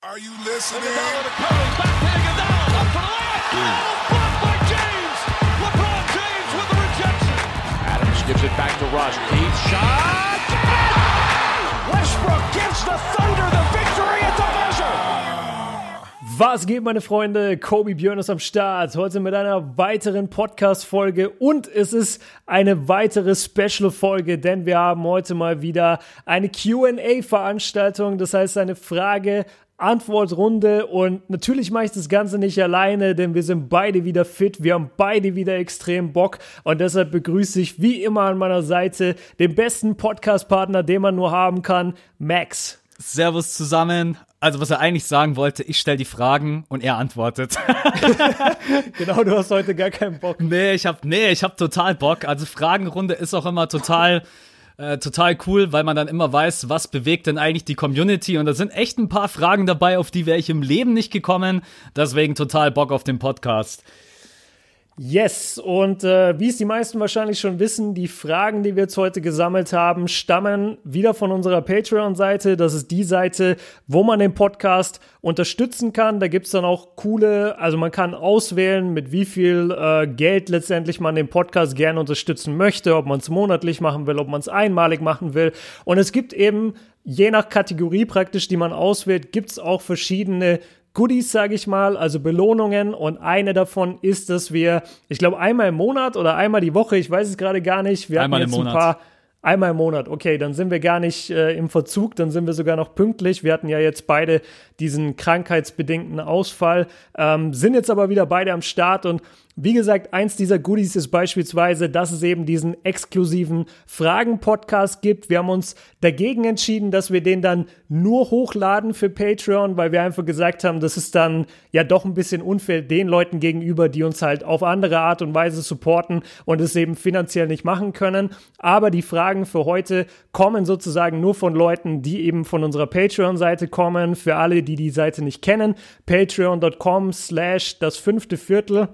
Are you listening? Iguodala to Curry, back to Iguodala, up for the layup. Oh, blocked by James. LeBron James with the rejection. Adams gives it back to Rush. Deep shot. Westbrook gives the Thunder the victory at the buzzer. Was geht, meine Freunde? Kobe Björn ist am Start. Heute mit einer weiteren Podcast-Folge und es ist eine weitere Special-Folge, denn wir haben heute mal wieder eine QA-Veranstaltung. Das heißt, eine Frage- Antwortrunde und natürlich mache ich das Ganze nicht alleine, denn wir sind beide wieder fit, wir haben beide wieder extrem Bock und deshalb begrüße ich wie immer an meiner Seite den besten Podcast-Partner, den man nur haben kann, Max. Servus zusammen. Also was er eigentlich sagen wollte, ich stelle die Fragen und er antwortet. Genau, du hast heute gar keinen Bock. nee, ich hab nee, ich hab total Bock. Also Fragenrunde ist auch immer total äh, total cool, weil man dann immer weiß, was bewegt denn eigentlich die Community und da sind echt ein paar Fragen dabei, auf die wäre ich im Leben nicht gekommen. Deswegen total Bock auf den Podcast. Yes, und äh, wie es die meisten wahrscheinlich schon wissen, die Fragen, die wir jetzt heute gesammelt haben, stammen wieder von unserer Patreon-Seite. Das ist die Seite, wo man den Podcast unterstützen kann. Da gibt's dann auch coole, also man kann auswählen, mit wie viel äh, Geld letztendlich man den Podcast gerne unterstützen möchte, ob man es monatlich machen will, ob man es einmalig machen will. Und es gibt eben je nach Kategorie praktisch, die man auswählt, gibt's auch verschiedene Goodies, sage ich mal, also Belohnungen. Und eine davon ist, dass wir, ich glaube, einmal im Monat oder einmal die Woche, ich weiß es gerade gar nicht, wir Einmal hatten im jetzt ein Monat. paar. Einmal im Monat, okay, dann sind wir gar nicht äh, im Verzug, dann sind wir sogar noch pünktlich. Wir hatten ja jetzt beide diesen krankheitsbedingten Ausfall, ähm, sind jetzt aber wieder beide am Start und wie gesagt, eins dieser Goodies ist beispielsweise, dass es eben diesen exklusiven Fragen-Podcast gibt. Wir haben uns dagegen entschieden, dass wir den dann nur hochladen für Patreon, weil wir einfach gesagt haben, das ist dann ja doch ein bisschen unfair den Leuten gegenüber, die uns halt auf andere Art und Weise supporten und es eben finanziell nicht machen können. Aber die Fragen für heute kommen sozusagen nur von Leuten, die eben von unserer Patreon-Seite kommen. Für alle, die die Seite nicht kennen, patreon.com slash das fünfte Viertel.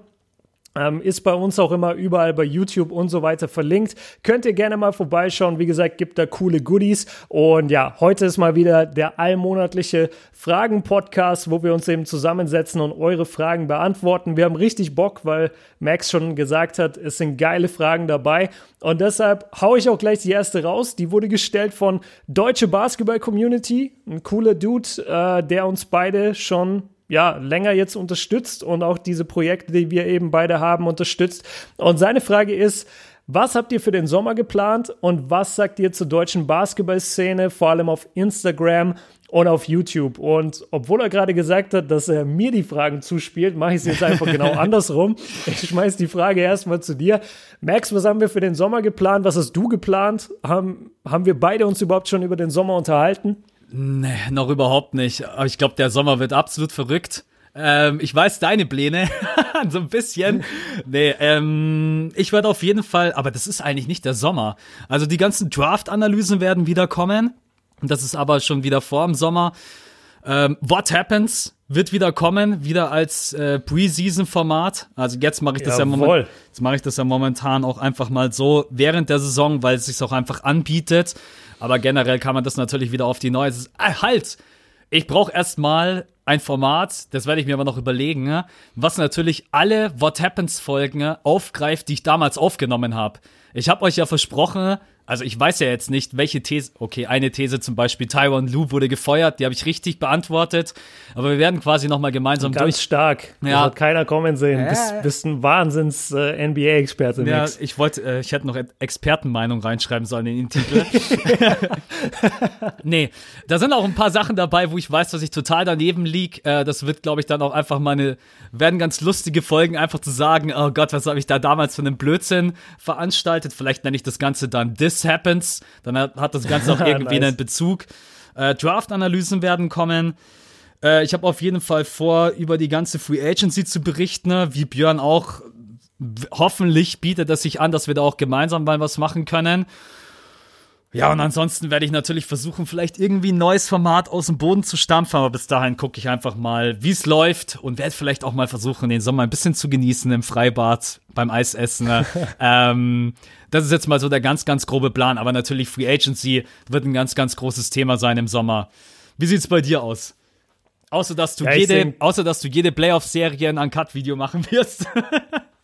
Ähm, ist bei uns auch immer überall bei YouTube und so weiter verlinkt. Könnt ihr gerne mal vorbeischauen. Wie gesagt, gibt da coole Goodies. Und ja, heute ist mal wieder der allmonatliche Fragen-Podcast, wo wir uns eben zusammensetzen und eure Fragen beantworten. Wir haben richtig Bock, weil Max schon gesagt hat, es sind geile Fragen dabei. Und deshalb hau ich auch gleich die erste raus. Die wurde gestellt von Deutsche Basketball Community. Ein cooler Dude, äh, der uns beide schon ja, länger jetzt unterstützt und auch diese Projekte, die wir eben beide haben, unterstützt. Und seine Frage ist, was habt ihr für den Sommer geplant und was sagt ihr zur deutschen Basketballszene, vor allem auf Instagram und auf YouTube? Und obwohl er gerade gesagt hat, dass er mir die Fragen zuspielt, mache ich es jetzt einfach genau andersrum. Ich schmeiß die Frage erstmal zu dir. Max, was haben wir für den Sommer geplant? Was hast du geplant? Haben, haben wir beide uns überhaupt schon über den Sommer unterhalten? Nee, noch überhaupt nicht. Aber ich glaube, der Sommer wird absolut verrückt. Ähm, ich weiß deine Pläne, so ein bisschen. Nee, ähm, ich werde auf jeden Fall, aber das ist eigentlich nicht der Sommer. Also die ganzen Draft-Analysen werden wieder kommen. Das ist aber schon wieder vor dem Sommer. Ähm, What Happens wird wieder kommen, wieder als äh, Preseason-Format. Also jetzt mache ich das ja Jawohl. momentan, jetzt mache ich das ja momentan auch einfach mal so während der Saison, weil es sich auch einfach anbietet. Aber generell kann man das natürlich wieder auf die neue. Ah, halt! Ich brauche erstmal ein Format, das werde ich mir aber noch überlegen, ne, was natürlich alle What Happens Folgen aufgreift, die ich damals aufgenommen habe. Ich habe euch ja versprochen, also ich weiß ja jetzt nicht, welche These, okay, eine These zum Beispiel, Tyron Lue wurde gefeuert, die habe ich richtig beantwortet, aber wir werden quasi nochmal gemeinsam Ganz durch. stark. Das Ja. hat keiner kommen sehen. Bist, bist ein Wahnsinns äh, NBA-Experte, Ja, ich wollte, äh, ich hätte noch Expertenmeinung reinschreiben sollen in den Titel. nee, da sind auch ein paar Sachen dabei, wo ich weiß, dass ich total daneben lieg. Äh, das wird, glaube ich, dann auch einfach meine, werden ganz lustige Folgen, einfach zu sagen, oh Gott, was habe ich da damals für einen Blödsinn veranstaltet? Vielleicht nenne ich das Ganze dann This Happens. Dann hat, das Ganze auch irgendwie Nice. einen Bezug. Äh, Draft-Analysen werden kommen. Äh, ich habe auf jeden Fall vor, über die ganze Free Agency zu berichten, ne? wie Björn auch hoffentlich bietet es sich an, dass wir da auch gemeinsam mal was machen können. Ja, und ansonsten werde ich natürlich versuchen, vielleicht irgendwie ein neues Format aus dem Boden zu stampfen, aber bis dahin gucke ich einfach mal, wie es läuft und werde vielleicht auch mal versuchen, den Sommer ein bisschen zu genießen im Freibad, beim Eisessen. Ne? ähm, das ist jetzt mal so der ganz, ganz grobe Plan, aber natürlich Free Agency wird ein ganz, ganz großes Thema sein im Sommer. Wie sieht's bei dir aus? Außer dass du Ja, jede, denk- außer dass du jede Playoff-Serie ein Uncut-Video machen wirst.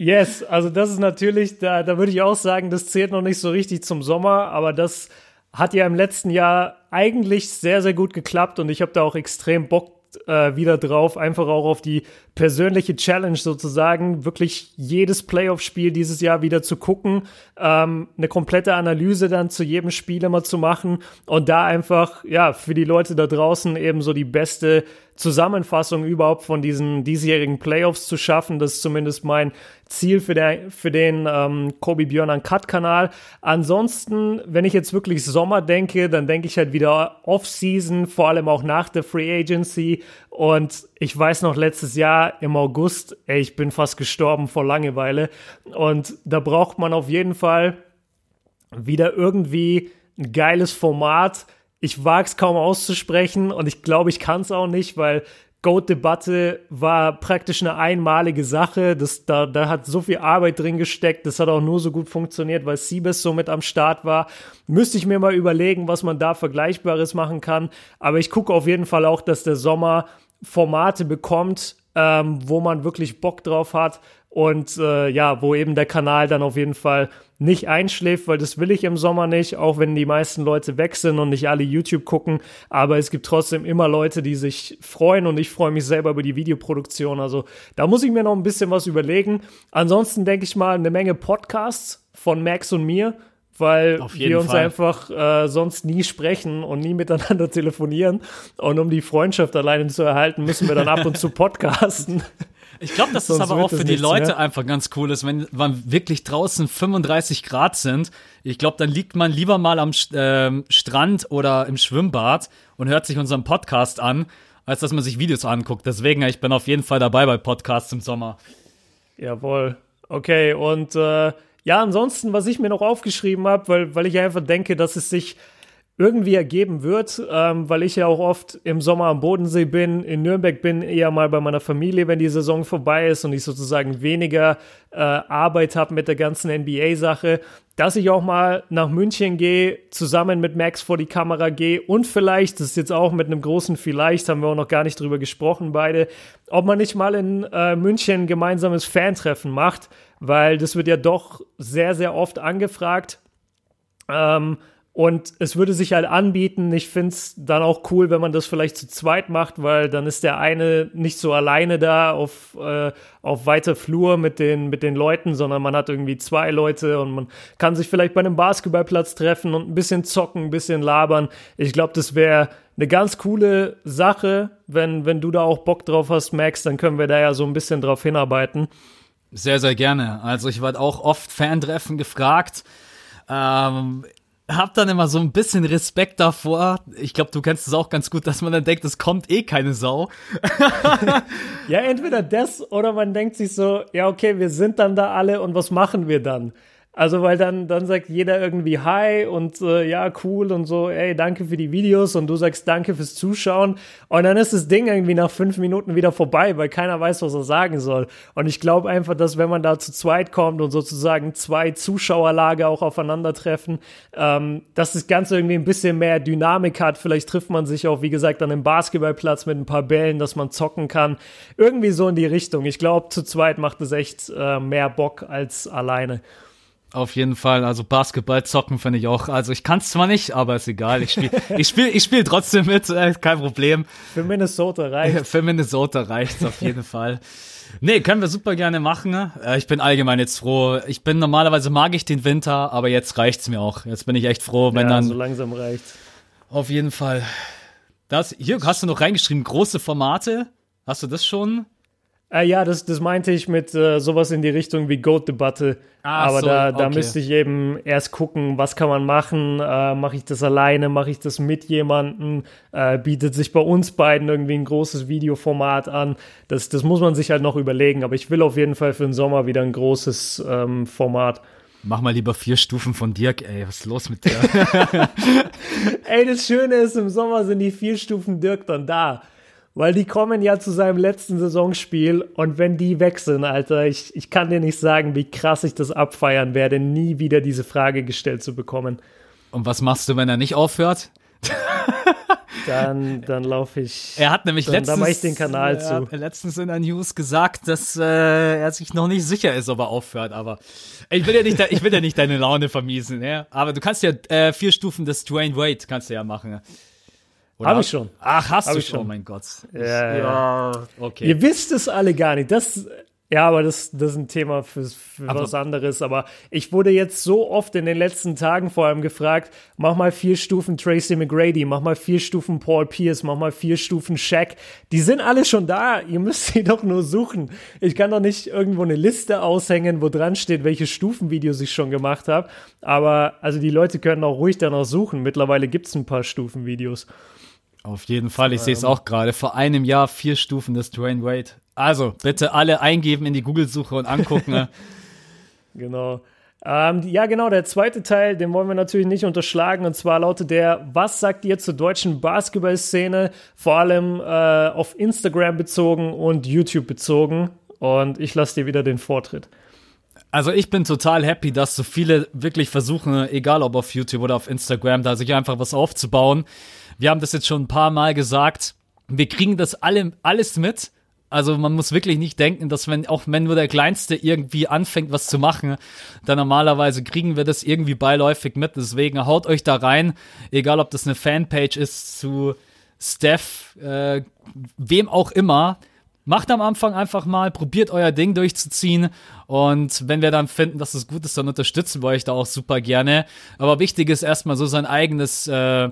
Yes, also das ist natürlich, da, da würde ich auch sagen, das zählt noch nicht so richtig zum Sommer, aber das hat ja im letzten Jahr eigentlich sehr, sehr gut geklappt und ich habe da auch extrem Bock äh, wieder drauf, einfach auch auf die persönliche Challenge sozusagen, wirklich jedes Playoff-Spiel dieses Jahr wieder zu gucken, ähm, eine komplette Analyse dann zu jedem Spiel immer zu machen und da einfach, ja, für die Leute da draußen eben so die beste Zusammenfassung überhaupt von diesen diesjährigen Playoffs zu schaffen. Das ist zumindest mein Ziel für, der, für den ähm, Kobe Björn Uncut Kanal. Ansonsten, wenn ich jetzt wirklich Sommer denke, dann denke ich halt wieder Off-Season, vor allem auch nach der Free Agency. Und ich weiß noch letztes Jahr im August, ey, ich bin fast gestorben vor Langeweile. Und da braucht man auf jeden Fall wieder irgendwie ein geiles Format. Ich wage es kaum auszusprechen und ich glaube, ich kann es auch nicht, weil Goat-Debatte war praktisch eine einmalige Sache. Das, da, da hat so viel Arbeit drin gesteckt. Das hat auch nur so gut funktioniert, weil Siebes so mit am Start war. Müsste ich mir mal überlegen, was man da Vergleichbares machen kann. Aber ich gucke auf jeden Fall auch, dass der Sommer Formate bekommt, ähm, wo man wirklich Bock drauf hat und äh, ja, wo eben der Kanal dann auf jeden Fall nicht einschläft, weil das will ich im Sommer nicht, auch wenn die meisten Leute weg sind und nicht alle YouTube gucken, aber es gibt trotzdem immer Leute, die sich freuen und ich freue mich selber über die Videoproduktion, also da muss ich mir noch ein bisschen was überlegen. Ansonsten denke ich mal eine Menge Podcasts von Max und mir, weil wir uns Fall. einfach äh, sonst nie sprechen und nie miteinander telefonieren. Und um die Freundschaft alleine zu erhalten, müssen wir dann ab und zu podcasten. Ich glaube, dass das aber auch für die nichts Leute mehr. einfach ganz cool ist, wenn man wirklich draußen 35 Grad sind. Ich glaube, dann liegt man lieber mal am ähm, Strand oder im Schwimmbad und hört sich unseren Podcast an, als dass man sich Videos anguckt. Deswegen, ich bin auf jeden Fall dabei bei Podcasts im Sommer. Jawohl. Okay, und äh, ja, ansonsten, was ich mir noch aufgeschrieben habe, weil, weil ich einfach denke, dass es sich irgendwie ergeben wird, ähm, weil ich ja auch oft im Sommer am Bodensee bin, in Nürnberg bin, eher mal bei meiner Familie, wenn die Saison vorbei ist und ich sozusagen weniger äh, Arbeit habe mit der ganzen NBA-Sache, dass ich auch mal nach München gehe, zusammen mit Max vor die Kamera gehe und vielleicht, das ist jetzt auch mit einem großen Vielleicht, haben wir auch noch gar nicht drüber gesprochen, beide, ob man nicht mal in äh, München ein gemeinsames Fantreffen macht, weil das wird ja doch sehr, sehr oft angefragt. Ähm, und es würde sich halt anbieten. Ich finde es dann auch cool, wenn man das vielleicht zu zweit macht, weil dann ist der eine nicht so alleine da auf, äh, auf weiter Flur mit den, mit den Leuten, sondern man hat irgendwie zwei Leute und man kann sich vielleicht bei einem Basketballplatz treffen und ein bisschen zocken, ein bisschen labern. Ich glaube, das wäre eine ganz coole Sache. Wenn, wenn du da auch Bock drauf hast, Max, dann können wir da ja so ein bisschen drauf hinarbeiten. Sehr, sehr gerne. Also ich werde auch oft Fantreffen gefragt. Ähm, hab dann immer so ein bisschen Respekt davor. Ich glaube, du kennst es auch ganz gut, dass man dann denkt, es kommt eh keine Sau. Ja, entweder das oder man denkt sich so, ja, okay, wir sind dann da alle und was machen wir dann? Also, weil dann, dann sagt jeder irgendwie Hi und äh, ja, cool und so, ey, danke für die Videos und du sagst Danke fürs Zuschauen. Und dann ist das Ding irgendwie nach fünf Minuten wieder vorbei, weil keiner weiß, was er sagen soll. Und ich glaube einfach, dass wenn man da zu zweit kommt und sozusagen zwei Zuschauerlager auch aufeinandertreffen, ähm, dass das Ganze irgendwie ein bisschen mehr Dynamik hat. Vielleicht trifft man sich auch, wie gesagt, an einem Basketballplatz mit ein paar Bällen, dass man zocken kann. Irgendwie so in die Richtung. Ich glaube, zu zweit macht es echt äh, mehr Bock als alleine. Auf jeden Fall, also Basketball zocken finde ich auch. Also ich kann es zwar nicht, aber ist egal. Ich spiele ich spiel, ich spiel trotzdem mit, äh, kein Problem. Für Minnesota reicht. Für Minnesota reicht's auf jeden Fall. Nee, können wir super gerne machen. Äh, Ich bin allgemein jetzt froh. Ich bin normalerweise mag ich den Winter, aber jetzt reicht's mir auch. Jetzt bin ich echt froh, wenn ja, dann so langsam reicht. auf jeden Fall. Das hier hast du noch reingeschrieben große Formate. Hast du das schon? Äh, ja, das, das meinte ich mit äh, sowas in die Richtung wie Goat-Debatte. Ah, Aber so, da, da okay. müsste ich eben erst gucken, was kann man machen. Äh, Mache ich das alleine? Mache ich das mit jemandem? Äh, bietet sich bei uns beiden irgendwie ein großes Videoformat an? Das, das muss man sich halt noch überlegen. Aber ich will auf jeden Fall für den Sommer wieder ein großes ähm, Format. Mach mal lieber vier Stufen von Dirk, ey, was ist los mit dir? Ey, das Schöne ist, im Sommer sind die vier Stufen Dirk dann da. Weil die kommen ja zu seinem letzten Saisonspiel und wenn die weg sind, Alter, ich, ich kann dir nicht sagen, wie krass ich das abfeiern werde, nie wieder diese Frage gestellt zu bekommen. Und was machst du, wenn er nicht aufhört? dann, dann laufe ich. Er hat nämlich dann, letztens, dann ich den Kanal zu. letztens in der News gesagt, dass äh, er sich noch nicht sicher ist, ob er aufhört. Aber ich will ja nicht, ich will ja nicht deine Laune vermiesen. Ja? Aber du kannst ja äh, vier Stufen des Dwayne Wade kannst du ja machen. Hab ich schon. Ach, hast Hab du schon? Oh mein Gott. Ja, ja. okay. Ihr wisst es alle gar nicht. Das, ja, aber das, das ist ein Thema für, für was anderes. Aber ich wurde jetzt so oft in den letzten Tagen vor allem gefragt, mach mal vier Stufen Tracy McGrady, mach mal vier Stufen Paul Pierce, mach mal vier Stufen Shaq. Die sind alle schon da. Ihr müsst sie doch nur suchen. Ich kann doch nicht irgendwo eine Liste aushängen, wo dran steht, welche Stufenvideos ich schon gemacht habe. Aber also die Leute können auch ruhig danach suchen. Mittlerweile gibt es ein paar Stufenvideos. Auf jeden Fall, ich sehe es auch gerade. Vor einem Jahr vier Stufen des Dwayne Wade. Also, bitte alle eingeben in die Google-Suche und angucken. ne? Genau. Ähm, ja, genau, der zweite Teil, den wollen wir natürlich nicht unterschlagen. Und zwar lautet der, was sagt ihr zur deutschen Basketballszene? Vor allem äh, auf Instagram bezogen und YouTube bezogen. Und ich lasse dir wieder den Vortritt. Also ich bin total happy, dass so viele wirklich versuchen, egal ob auf YouTube oder auf Instagram, da sich einfach was aufzubauen. Wir haben das jetzt schon ein paar Mal gesagt. Wir kriegen das alle, alles mit. Also man muss wirklich nicht denken, dass wenn, auch wenn nur der Kleinste irgendwie anfängt, was zu machen, dann normalerweise kriegen wir das irgendwie beiläufig mit. Deswegen haut euch da rein, egal ob das eine Fanpage ist zu Steph, äh, wem auch immer. Macht am Anfang einfach mal, probiert euer Ding durchzuziehen und wenn wir dann finden, dass es gut ist, dann unterstützen wir euch da auch super gerne. Aber wichtig ist erstmal so sein eigenes, äh,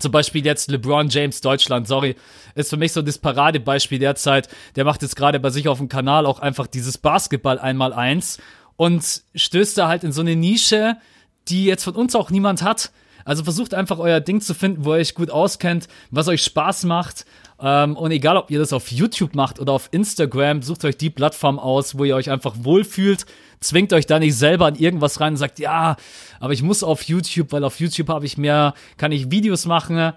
zum Beispiel jetzt LeBron James Deutschland, sorry, ist für mich so das Paradebeispiel derzeit. Der macht jetzt gerade bei sich auf dem Kanal auch einfach dieses Basketball einmal eins und stößt da halt in so eine Nische, die jetzt von uns auch niemand hat. Also versucht einfach euer Ding zu finden, wo ihr euch gut auskennt, was euch Spaß macht. Ähm, und egal, ob ihr das auf YouTube macht oder auf Instagram, sucht euch die Plattform aus, wo ihr euch einfach wohlfühlt. Zwingt euch da nicht selber an irgendwas rein und sagt, ja, aber ich muss auf YouTube, weil auf YouTube habe ich mehr, kann ich Videos machen.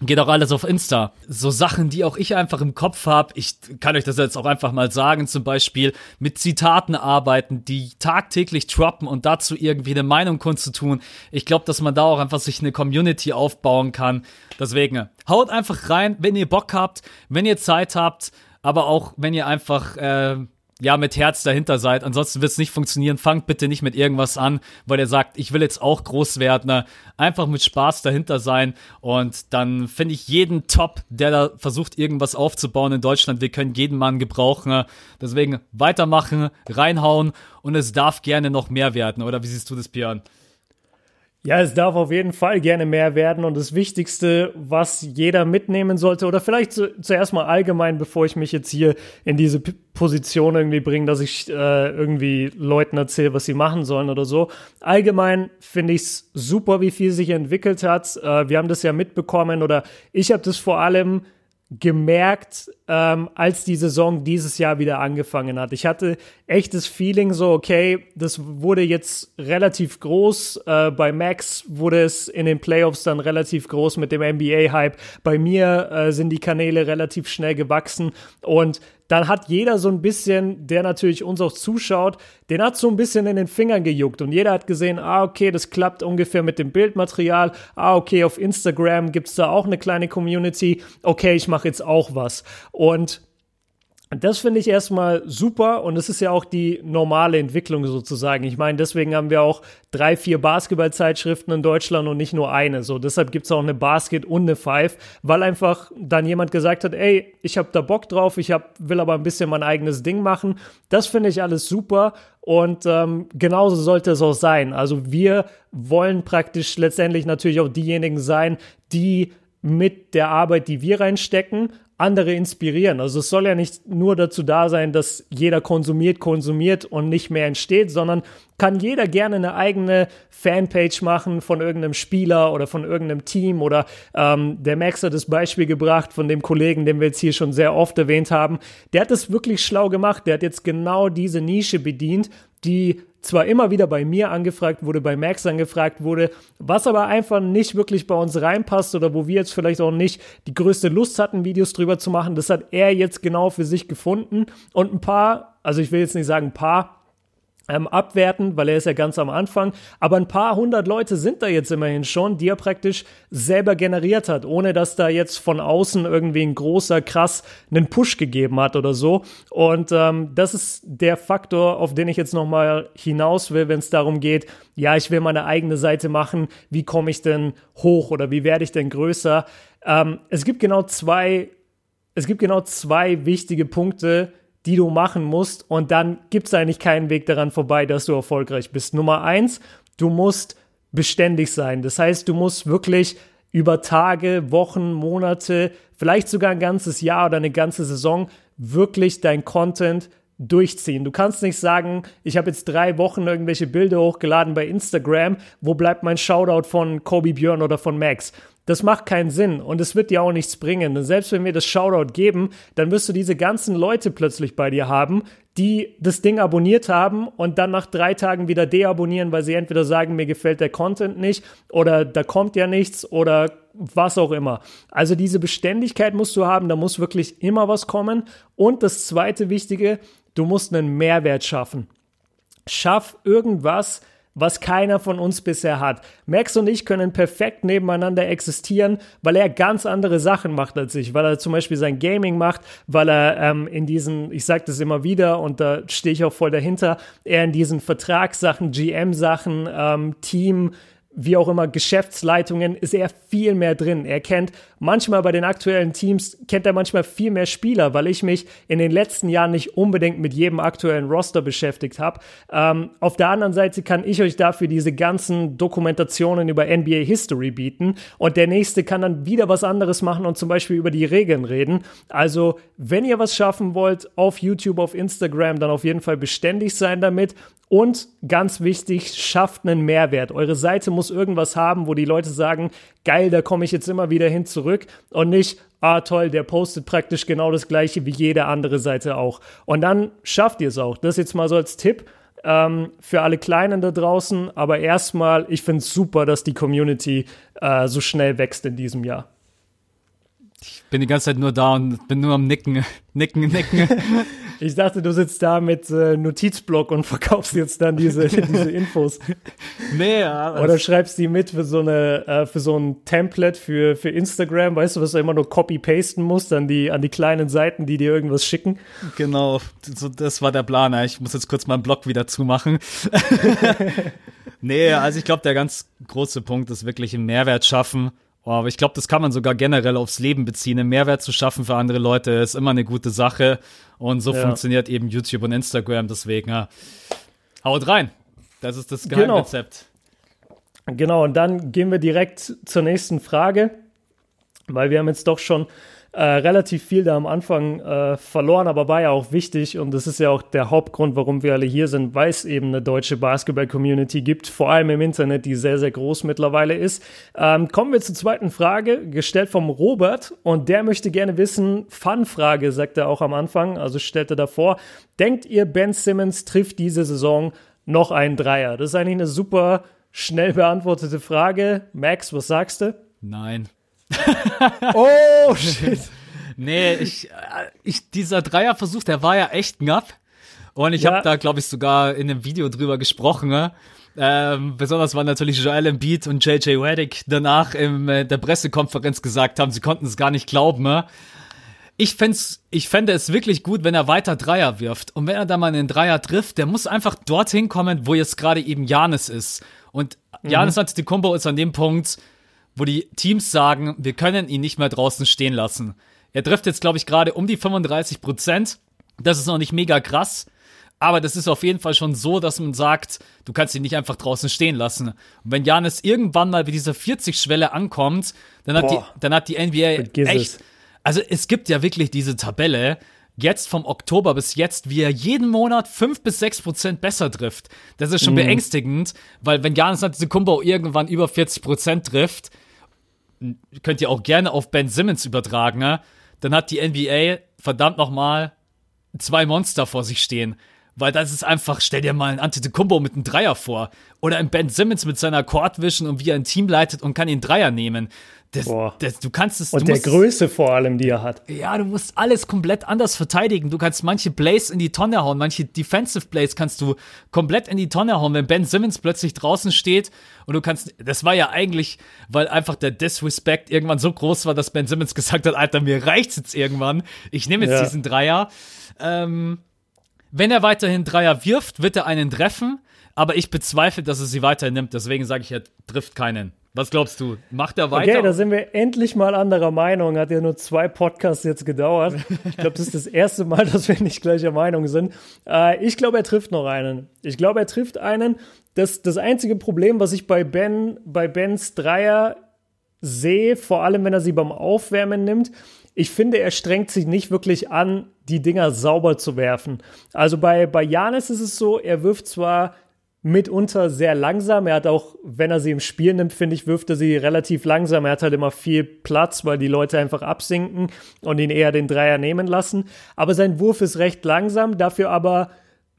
Geht auch alles auf Insta. So Sachen, die auch ich einfach im Kopf habe. Ich kann euch das jetzt auch einfach mal sagen, zum Beispiel mit Zitaten arbeiten, die tagtäglich droppen und dazu irgendwie eine Meinung kundzutun. Ich glaube, dass man da auch einfach sich eine Community aufbauen kann. Deswegen, haut einfach rein, wenn ihr Bock habt, wenn ihr Zeit habt, aber auch wenn ihr einfach äh, ja, mit Herz dahinter seid. Ansonsten wird es nicht funktionieren. Fangt bitte nicht mit irgendwas an, weil ihr sagt, ich will jetzt auch groß werden. Ne? Einfach mit Spaß dahinter sein. Und dann finde ich jeden top, der da versucht, irgendwas aufzubauen in Deutschland. Wir können jeden Mann gebrauchen. Ne? Deswegen weitermachen, reinhauen und es darf gerne noch mehr werden. Oder wie siehst du das, Björn? Ja, es darf auf jeden Fall gerne mehr werden. Und das Wichtigste, was jeder mitnehmen sollte, oder vielleicht zu, zuerst mal allgemein, bevor ich mich jetzt hier in diese Position irgendwie bringe, dass ich äh, irgendwie Leuten erzähle, was sie machen sollen oder so. Allgemein finde ich es super, wie viel sich entwickelt hat. Äh, wir haben das ja mitbekommen oder ich habe das vor allem gemerkt, ähm, als die Saison dieses Jahr wieder angefangen hat. Ich hatte echtes Feeling so, okay, das wurde jetzt relativ groß. Äh, bei Max wurde es in den Playoffs dann relativ groß mit dem NBA-Hype. Bei mir äh, sind die Kanäle relativ schnell gewachsen und dann hat jeder so ein bisschen, der natürlich uns auch zuschaut, den hat so ein bisschen in den Fingern gejuckt. Und jeder hat gesehen, ah, okay, das klappt ungefähr mit dem Bildmaterial, ah, okay, auf Instagram gibt's da auch eine kleine Community, okay, ich mache jetzt auch was. Und das finde ich erstmal super und es ist ja auch die normale Entwicklung sozusagen. Ich meine, deswegen haben wir auch drei, vier Basketballzeitschriften in Deutschland und nicht nur eine. So, deshalb gibt's auch eine Basket und eine Five, weil einfach dann jemand gesagt hat, ey, ich habe da Bock drauf, ich hab, will aber ein bisschen mein eigenes Ding machen. Das finde ich alles super und ähm, genauso sollte es auch sein. Also wir wollen praktisch letztendlich natürlich auch diejenigen sein, die mit der Arbeit, die wir reinstecken, andere inspirieren. Also es soll ja nicht nur dazu da sein, dass jeder konsumiert, konsumiert und nicht mehr entsteht, sondern kann jeder gerne eine eigene Fanpage machen von irgendeinem Spieler oder von irgendeinem Team oder ähm, der Max hat das Beispiel gebracht von dem Kollegen, den wir jetzt hier schon sehr oft erwähnt haben. Der hat das wirklich schlau gemacht. Der hat jetzt genau diese Nische bedient, die zwar immer wieder bei mir angefragt wurde, bei Max angefragt wurde, was aber einfach nicht wirklich bei uns reinpasst oder wo wir jetzt vielleicht auch nicht die größte Lust hatten, Videos drüber zu machen. Das hat er jetzt genau für sich gefunden und ein paar, also ich will jetzt nicht sagen ein paar, ähm, abwerten, weil er ist ja ganz am Anfang. Aber ein paar hundert Leute sind da jetzt immerhin schon, die er praktisch selber generiert hat, ohne dass da jetzt von außen irgendwie ein großer, krass einen Push gegeben hat oder so. Und ähm, das ist der Faktor, auf den ich jetzt nochmal hinaus will, wenn es darum geht, ja, ich will meine eigene Seite machen, wie komme ich denn hoch oder wie werde ich denn größer? Ähm, es gibt genau zwei, es gibt genau zwei wichtige Punkte, die du machen musst. Und dann gibt es eigentlich keinen Weg daran vorbei, dass du erfolgreich bist. Nummer eins, du musst beständig sein. Das heißt, du musst wirklich über Tage, Wochen, Monate, vielleicht sogar ein ganzes Jahr oder eine ganze Saison wirklich dein Content durchziehen. Du kannst nicht sagen, ich habe jetzt drei Wochen irgendwelche Bilder hochgeladen bei Instagram, wo bleibt mein Shoutout von Kobe Björn oder von Max? Das macht keinen Sinn und es wird dir auch nichts bringen. Und selbst wenn wir das Shoutout geben, dann wirst du diese ganzen Leute plötzlich bei dir haben, die das Ding abonniert haben und dann nach drei Tagen wieder deabonnieren, weil sie entweder sagen, mir gefällt der Content nicht oder da kommt ja nichts oder was auch immer. Also diese Beständigkeit musst du haben, da muss wirklich immer was kommen. Und das zweite Wichtige, du musst einen Mehrwert schaffen. Schaff irgendwas, was keiner von uns bisher hat. Max und ich können perfekt nebeneinander existieren, weil er ganz andere Sachen macht als ich, weil er zum Beispiel sein Gaming macht, weil er ähm, in diesen, ich sage das immer wieder und da stehe ich auch voll dahinter, er in diesen Vertragssachen, GM-Sachen, ähm, Team, wie auch immer, Geschäftsleitungen, ist er viel mehr drin. Er kennt manchmal bei den aktuellen Teams, kennt er manchmal viel mehr Spieler, weil ich mich in den letzten Jahren nicht unbedingt mit jedem aktuellen Roster beschäftigt habe. Ähm, auf der anderen Seite kann ich euch dafür diese ganzen Dokumentationen über NBA History bieten und der nächste kann dann wieder was anderes machen und zum Beispiel über die Regeln reden. Also, wenn ihr was schaffen wollt, auf YouTube, auf Instagram, dann auf jeden Fall beständig sein damit und ganz wichtig, schafft einen Mehrwert. Eure Seite muss irgendwas haben, wo die Leute sagen, geil, da komme ich jetzt immer wieder hin zurück und nicht, ah toll, der postet praktisch genau das gleiche wie jede andere Seite auch. Und dann schafft ihr es auch. Das jetzt mal so als Tipp ähm, für alle Kleinen da draußen. Aber erstmal, ich finde es super, dass die Community äh, so schnell wächst in diesem Jahr. Ich bin die ganze Zeit nur da und bin nur am Nicken, Nicken, Nicken. Ich dachte, du sitzt da mit äh, Notizblock und verkaufst jetzt dann diese, diese Infos. Nee, ja. Oder schreibst die mit für so eine, äh, für so ein Template für, für Instagram, weißt du, was du immer nur copy-pasten musst an die, an die kleinen Seiten, die dir irgendwas schicken. Genau, so, das war der Plan. Ich muss jetzt kurz meinen Blog wieder zumachen. nee, also ich glaube, der ganz große Punkt ist wirklich einen Mehrwert schaffen. Aber ich glaube, das kann man sogar generell aufs Leben beziehen. Einen Mehrwert zu schaffen für andere Leute ist immer eine gute Sache. Und so ja. funktioniert eben YouTube und Instagram. Deswegen, ja. haut rein. Das ist das. Geheimrezept. Genau. genau, und dann gehen wir direkt zur nächsten Frage, weil wir haben jetzt doch schon äh, relativ viel da am Anfang äh, verloren, aber war ja auch wichtig und das ist ja auch der Hauptgrund, warum wir alle hier sind, weil es eben eine deutsche Basketball-Community gibt, vor allem im Internet, die sehr, sehr groß mittlerweile ist. Ähm, kommen wir zur zweiten Frage, gestellt vom Robert und der möchte gerne wissen, Fun-Frage, sagt er auch am Anfang, also stellt er davor, denkt ihr, Ben Simmons trifft diese Saison noch einen Dreier? Das ist eigentlich eine super schnell beantwortete Frage. Max, was sagst du? Nein oh, shit. Nee, ich, äh, ich, dieser Dreierversuch, der war ja echt knapp. Und ich ja. habe da, glaube ich, sogar in einem Video drüber gesprochen. Ne? Ähm, besonders weil natürlich Joel Embiid und JJ Redick danach in äh, der Pressekonferenz gesagt haben, sie konnten es gar nicht glauben. Ne? Ich, fänd's, ich fände es wirklich gut, wenn er weiter Dreier wirft. Und wenn er da mal einen Dreier trifft, der muss einfach dorthin kommen, wo jetzt gerade eben Janis ist. Und Janis mhm. Antetokounmpo ist an dem Punkt, wo die Teams sagen, wir können ihn nicht mehr draußen stehen lassen. Er trifft jetzt, glaube ich, gerade um die 35 Prozent. Das ist noch nicht mega krass. Aber das ist auf jeden Fall schon so, dass man sagt, du kannst ihn nicht einfach draußen stehen lassen. Und wenn Janis irgendwann mal bei dieser 40-Schwelle ankommt, dann hat, die, dann hat die NBA Vergiss echt. Es. Also es gibt ja wirklich diese Tabelle, jetzt vom Oktober bis jetzt, wie er jeden Monat 5 bis 6 Prozent besser trifft. Das ist schon mm. beängstigend, weil wenn Janis Antetokounmpo irgendwann über 40 Prozent trifft, könnt ihr auch gerne auf Ben Simmons übertragen, ne? dann hat die NBA verdammt nochmal zwei Monster vor sich stehen. Weil das ist einfach, stell dir mal einen Antetokounmpo mit einem Dreier vor. Oder ein Ben Simmons mit seiner Court Vision und wie er ein Team leitet und kann den Dreier nehmen. Das, Boah. das, du kannst es. Und du der musst, Größe vor allem, die er hat. Ja, du musst alles komplett anders verteidigen. Du kannst manche Plays in die Tonne hauen, manche Defensive Plays kannst du komplett in die Tonne hauen, wenn Ben Simmons plötzlich draußen steht und du kannst, das war ja eigentlich, weil einfach der Disrespect irgendwann so groß war, dass Ben Simmons gesagt hat, Alter, mir reicht's jetzt irgendwann. Ich nehme jetzt Ja. diesen Dreier. Ähm, wenn er weiterhin Dreier wirft, wird er einen treffen, aber ich bezweifle, dass er sie weiter nimmt. Deswegen sage ich, er trifft keinen. Was glaubst du? Macht er weiter? Okay, da sind wir endlich mal anderer Meinung. Hat ja nur zwei Podcasts jetzt gedauert. Ich glaube, das ist das erste Mal, dass wir nicht gleicher Meinung sind. Äh, ich glaube, er trifft noch einen. Ich glaube, er trifft einen. Das, das einzige Problem, was ich bei Ben, bei Bens Dreier sehe, vor allem wenn er sie beim Aufwärmen nimmt, ich finde, er strengt sich nicht wirklich an, die Dinger sauber zu werfen. Also bei, bei Janis ist es so, er wirft zwar mitunter sehr langsam. Er hat auch, wenn er sie im Spiel nimmt, finde ich, wirft er sie relativ langsam. Er hat halt immer viel Platz, weil die Leute einfach absinken und ihn eher den Dreier nehmen lassen. Aber sein Wurf ist recht langsam, dafür aber,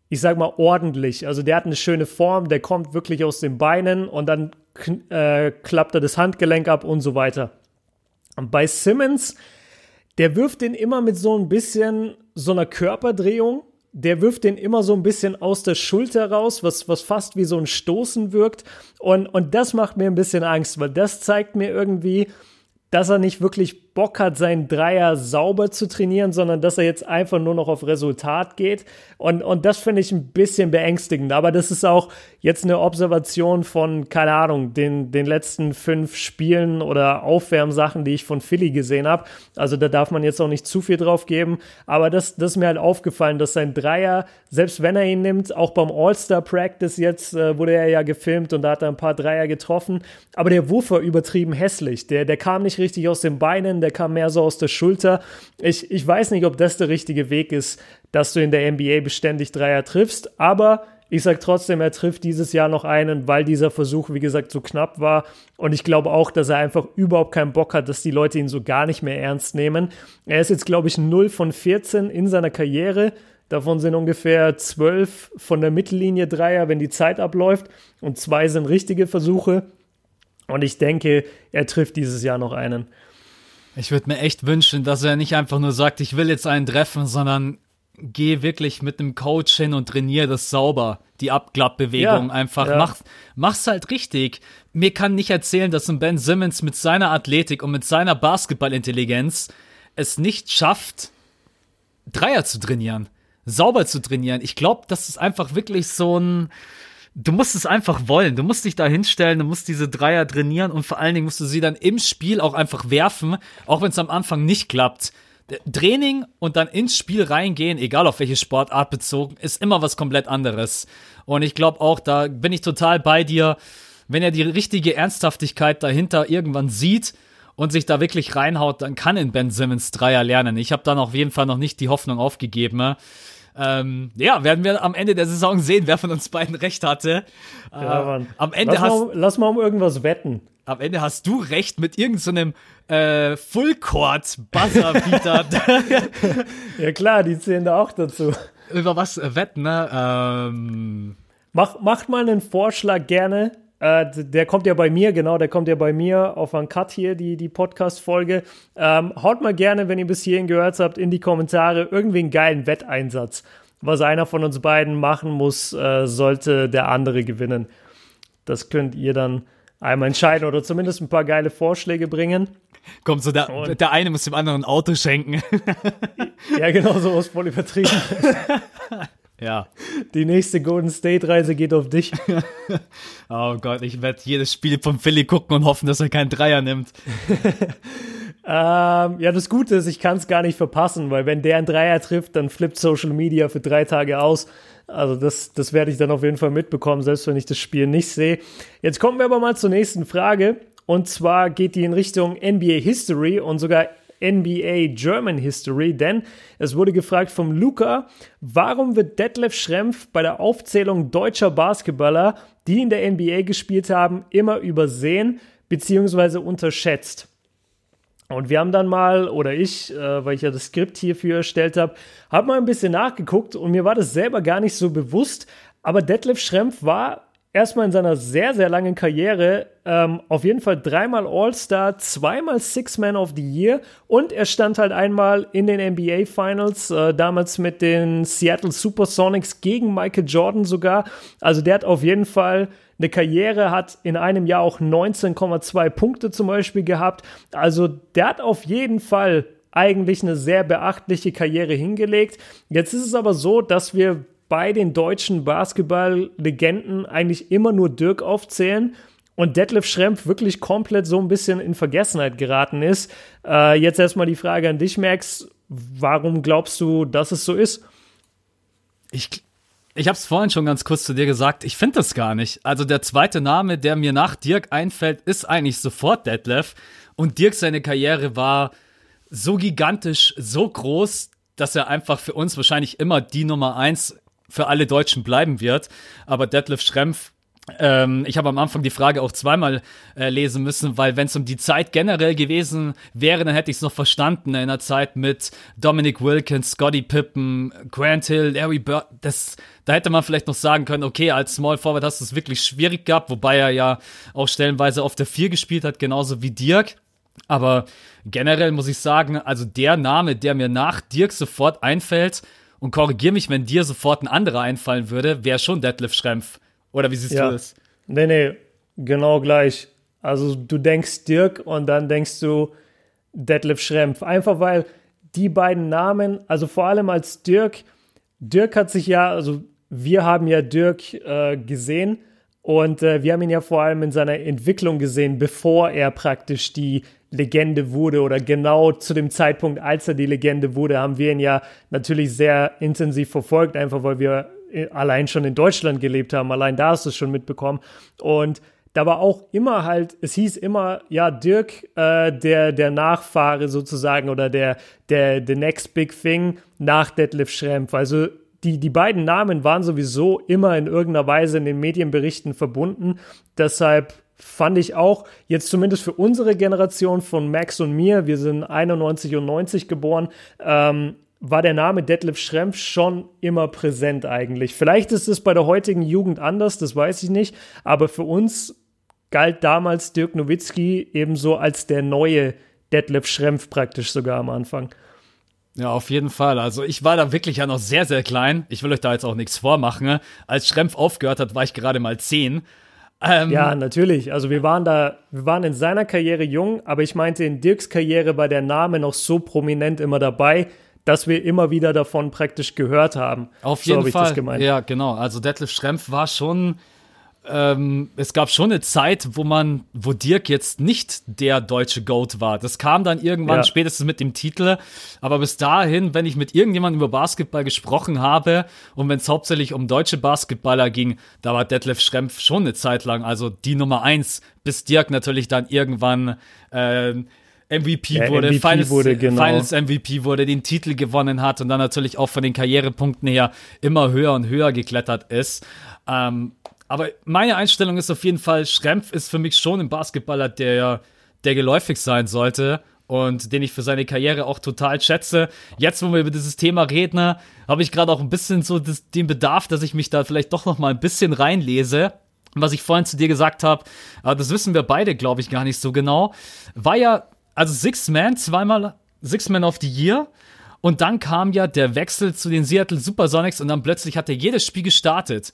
ich sag mal, ordentlich. Also der hat eine schöne Form, der kommt wirklich aus den Beinen und dann äh, klappt er das Handgelenk ab und so weiter. Und bei Simmons, der wirft den immer mit so ein bisschen so einer Körperdrehung. Der wirft den immer so ein bisschen aus der Schulter raus, was, was fast wie so ein Stoßen wirkt. Und, und das macht mir ein bisschen Angst, weil das zeigt mir irgendwie, dass er nicht wirklich Bock hat, seinen Dreier sauber zu trainieren, sondern dass er jetzt einfach nur noch auf Resultat geht. Und, und das finde ich ein bisschen beängstigend. Aber das ist auch jetzt eine Observation von, keine Ahnung, den, den letzten fünf Spielen oder Aufwärmsachen, die ich von Philly gesehen habe. Also da darf man jetzt auch nicht zu viel drauf geben. Aber das, das ist mir halt aufgefallen, dass sein Dreier, selbst wenn er ihn nimmt, auch beim All-Star-Practice jetzt äh, wurde er ja gefilmt und da hat er ein paar Dreier getroffen. Aber der Wurf war übertrieben hässlich. Der, der kam nicht richtig aus den Beinen, der kam mehr so aus der Schulter. Ich, ich weiß nicht, ob das der richtige Weg ist, dass du in der NBA beständig Dreier triffst, aber ich sage trotzdem, er trifft dieses Jahr noch einen, weil dieser Versuch, wie gesagt, so knapp war. Und ich glaube auch, dass er einfach überhaupt keinen Bock hat, dass die Leute ihn so gar nicht mehr ernst nehmen. Er ist jetzt, glaube ich, 0 von 14 in seiner Karriere. Davon sind ungefähr 12 von der Mittellinie Dreier, wenn die Zeit abläuft. Und zwei sind richtige Versuche. Und ich denke, er trifft dieses Jahr noch einen. Ich würde mir echt wünschen, dass er nicht einfach nur sagt, ich will jetzt einen treffen, sondern geh wirklich mit einem Coach hin und trainiere das sauber. Die Abklappbewegung Ja, einfach. ja. Mach, mach's halt richtig. Mir kann nicht erzählen, dass ein Ben Simmons mit seiner Athletik und mit seiner Basketballintelligenz es nicht schafft, Dreier zu trainieren. Sauber zu trainieren. Ich glaube, das ist einfach wirklich so ein, du musst es einfach wollen. Du musst dich da hinstellen, du musst diese Dreier trainieren und vor allen Dingen musst du sie dann im Spiel auch einfach werfen, auch wenn es am Anfang nicht klappt. Training und dann ins Spiel reingehen, egal auf welche Sportart bezogen, ist immer was komplett anderes. Und ich glaube auch, da bin ich total bei dir, wenn er die richtige Ernsthaftigkeit dahinter irgendwann sieht und sich da wirklich reinhaut, dann kann in Ben Simmons Dreier lernen. Ich habe dann auf jeden Fall noch nicht die Hoffnung aufgegeben. Ähm, ja, werden wir am Ende der Saison sehen, wer von uns beiden recht hatte. Ja, Äh, Mann. am, Ende lass, hast, mal, lass mal um irgendwas wetten. am Ende hast du recht mit irgendeinem so äh, Full-Court-Buzzer-Beater. Ja klar, die zählen da auch dazu. Über was äh, wetten, ne? Ähm, Mach, macht mal einen Vorschlag gerne. Äh, der kommt ja bei mir, genau, der kommt ja bei mir auf einen Cut hier, die, die Podcast-Folge. Ähm, haut mal gerne, wenn ihr bis hierhin gehört habt, in die Kommentare irgendwie einen geilen Wetteinsatz. Was einer von uns beiden machen muss, äh, sollte der andere gewinnen. Das könnt ihr dann einmal entscheiden oder zumindest ein paar geile Vorschläge bringen. kommt so, der, Und- der eine muss dem anderen ein Auto schenken. Ja, genau so ist voll übertrieben. ja. Die nächste Golden State-Reise geht auf dich. Oh Gott, ich werde jedes Spiel von Philly gucken und hoffen, dass er keinen Dreier nimmt. Ähm, ja, das Gute ist, ich kann es gar nicht verpassen, weil wenn der einen Dreier trifft, dann flippt Social Media für drei Tage aus. Also das, das werde ich dann auf jeden Fall mitbekommen, selbst wenn ich das Spiel nicht sehe. Jetzt kommen wir aber mal zur nächsten Frage. Und zwar geht die in Richtung NBA History und sogar NBA German History, denn es wurde gefragt vom Luca, warum wird Detlef Schrempf bei der Aufzählung deutscher Basketballer, die in der NBA gespielt haben, immer übersehen bzw. unterschätzt? Und wir haben dann mal, oder ich, äh, weil ich ja das Skript hierfür erstellt habe, habe mal ein bisschen nachgeguckt und mir war das selber gar nicht so bewusst. Aber Detlef Schrempf war erstmal in seiner sehr, sehr langen Karriere ähm, auf jeden Fall dreimal All-Star, zweimal Six-Man of the Year und er stand halt einmal in den NBA Finals, äh, damals mit den Seattle Supersonics gegen Michael Jordan sogar. Also der hat auf jeden Fall eine Karriere, hat in einem Jahr auch 19,2 Punkte zum Beispiel gehabt. Also der hat auf jeden Fall eigentlich eine sehr beachtliche Karriere hingelegt. Jetzt ist es aber so, dass wir bei den deutschen Basketball-Legenden eigentlich immer nur Dirk aufzählen und Detlef Schrempf wirklich komplett so ein bisschen in Vergessenheit geraten ist. Äh, jetzt erstmal die Frage an dich, Max. Warum glaubst du, dass es so ist? Ich, ich habe es vorhin schon ganz kurz zu dir gesagt. Ich finde das gar nicht. Also der zweite Name, der mir nach Dirk einfällt, ist eigentlich sofort Detlef. Und Dirk seine Karriere war so gigantisch, so groß, dass er einfach für uns wahrscheinlich immer die Nummer eins für alle Deutschen bleiben wird. Aber Detlef Schrempf ähm, ich habe am Anfang die Frage auch zweimal äh, lesen müssen, weil wenn es um die Zeit generell gewesen wäre, dann hätte ich es noch verstanden. In einer Zeit mit Dominic Wilkins, Scotty Pippen, Grant Hill, Larry Bird, das, da hätte man vielleicht noch sagen können, okay, als Small Forward hast du es wirklich schwierig gehabt, wobei er ja auch stellenweise auf der 4 gespielt hat, genauso wie Dirk. Aber generell muss ich sagen, also der Name, der mir nach Dirk sofort einfällt, und korrigier mich, wenn dir sofort ein anderer einfallen würde, wäre schon Detlef Schrempf. Oder wie siehst ja. du das? Nee, nee, genau gleich. Also du denkst Dirk und dann denkst du Detlef Schrempf. Einfach weil die beiden Namen, also vor allem als Dirk, Dirk hat sich ja, also wir haben ja Dirk äh, gesehen und äh, wir haben ihn ja vor allem in seiner Entwicklung gesehen, bevor er praktisch die Legende wurde oder genau zu dem Zeitpunkt, als er die Legende wurde, haben wir ihn ja natürlich sehr intensiv verfolgt, einfach weil wir äh, allein schon in Deutschland gelebt haben. Allein da hast du es schon mitbekommen. Und da war auch immer halt, es hieß immer, ja, Dirk, äh, der, der Nachfahre sozusagen oder der, der, the next big thing nach Detlef Schrempf. Also die, die beiden Namen waren sowieso immer in irgendeiner Weise in den Medienberichten verbunden. Deshalb fand ich auch, jetzt zumindest für unsere Generation von Max und mir, wir sind 91 und 90 geboren, ähm, war der Name Detlef Schrempf schon immer präsent eigentlich. Vielleicht ist es bei der heutigen Jugend anders, das weiß ich nicht, aber für uns galt damals Dirk Nowitzki ebenso als der neue Detlef Schrempf praktisch sogar am Anfang. Ja, auf jeden Fall. Also ich war da wirklich ja noch sehr, sehr klein. Ich will euch da jetzt auch nichts vormachen. Ne? Als Schrempf aufgehört hat, war ich gerade mal zehn. Ähm, ja, natürlich. Also wir waren da, wir waren in seiner Karriere jung, aber ich meinte, in Dirks Karriere war der Name noch so prominent immer dabei, dass wir immer wieder davon praktisch gehört haben. Auf jeden so Fall. Ja, genau. Also Detlef Schrempf war schon ähm, es gab schon eine Zeit, wo man, wo Dirk jetzt nicht der deutsche Goat war. Das kam dann irgendwann ja. spätestens mit dem Titel. Aber bis dahin, wenn ich mit irgendjemandem über Basketball gesprochen habe und wenn es hauptsächlich um deutsche Basketballer ging, da war Detlef Schrempf schon eine Zeit lang, also die Nummer eins, bis Dirk natürlich dann irgendwann äh, MVP ja, wurde, MVP Finals, wurde genau. Finals MVP wurde, den Titel gewonnen hat und dann natürlich auch von den Karrierepunkten her immer höher und höher geklettert ist. Ähm, aber meine Einstellung ist auf jeden Fall, Schrempf ist für mich schon ein Basketballer, der, der geläufig sein sollte und den ich für seine Karriere auch total schätze. Jetzt, wo wir über dieses Thema reden, habe ich gerade auch ein bisschen so das, den Bedarf, dass ich mich da vielleicht doch noch mal ein bisschen reinlese. Was ich vorhin zu dir gesagt habe, aber das wissen wir beide, glaube ich, gar nicht so genau. War ja, also Six Man, zweimal Six Man of the Year. Und dann kam ja der Wechsel zu den Seattle Supersonics und dann plötzlich hat er jedes Spiel gestartet.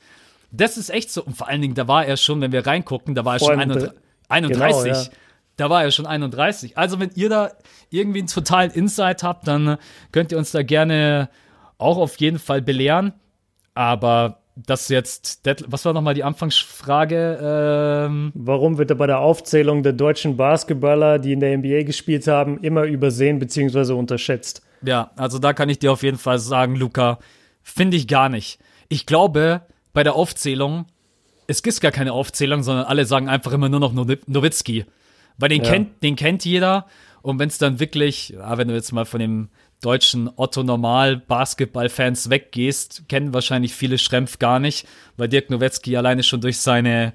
Das ist echt so. Und vor allen Dingen, da war er schon, wenn wir reingucken, da war er schon 31. 31. Genau, ja. Da war er schon 31. Also, wenn ihr da irgendwie einen totalen Insight habt, dann könnt ihr uns da gerne auch auf jeden Fall belehren. Aber das jetzt, was war nochmal die Anfangsfrage? Ähm Warum wird er bei der Aufzählung der deutschen Basketballer, die in der NBA gespielt haben, immer übersehen bzw. unterschätzt? Ja, also da kann ich dir auf jeden Fall sagen, Luca, finde ich gar nicht. Ich glaube, bei der Aufzählung, es gibt gar keine Aufzählung, sondern alle sagen einfach immer nur noch Nowitzki. Weil den, ja. kennt, den kennt jeder. Und wenn es dann wirklich, ja, wenn du jetzt mal von dem deutschen Otto Normal Basketball-Fans weggehst, kennen wahrscheinlich viele Schrempf gar nicht, weil Dirk Nowitzki alleine schon durch seine,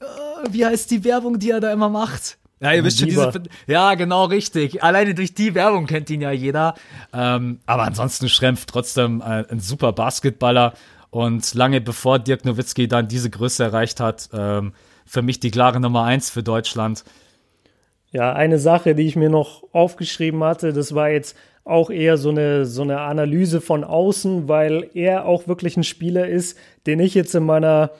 äh, wie heißt die Werbung, die er da immer macht? Ja, ihr wisst schon, diese, ja, genau, richtig. Alleine durch die Werbung kennt ihn ja jeder. Ähm, aber ansonsten Schrempf trotzdem äh, ein super Basketballer. Und lange bevor Dirk Nowitzki dann diese Größe erreicht hat, ähm, für mich die klare Nummer eins für Deutschland. Ja, eine Sache, die ich mir noch aufgeschrieben hatte, das war jetzt auch eher so eine, so eine Analyse von außen, weil er auch wirklich ein Spieler ist, den ich jetzt in meiner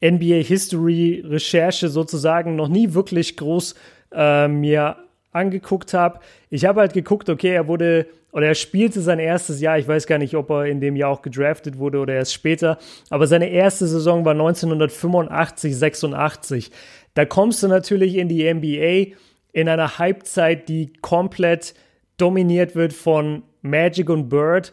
NBA History Recherche sozusagen noch nie wirklich groß äh, mir angeguckt habe. Ich habe halt geguckt, okay, er wurde oder er spielte sein erstes Jahr. Ich weiß gar nicht, ob er in dem Jahr auch gedraftet wurde oder erst später. Aber seine erste Saison war 1985, 86. Da kommst du natürlich in die NBA in einer Halbzeit, die komplett dominiert wird von Magic und Bird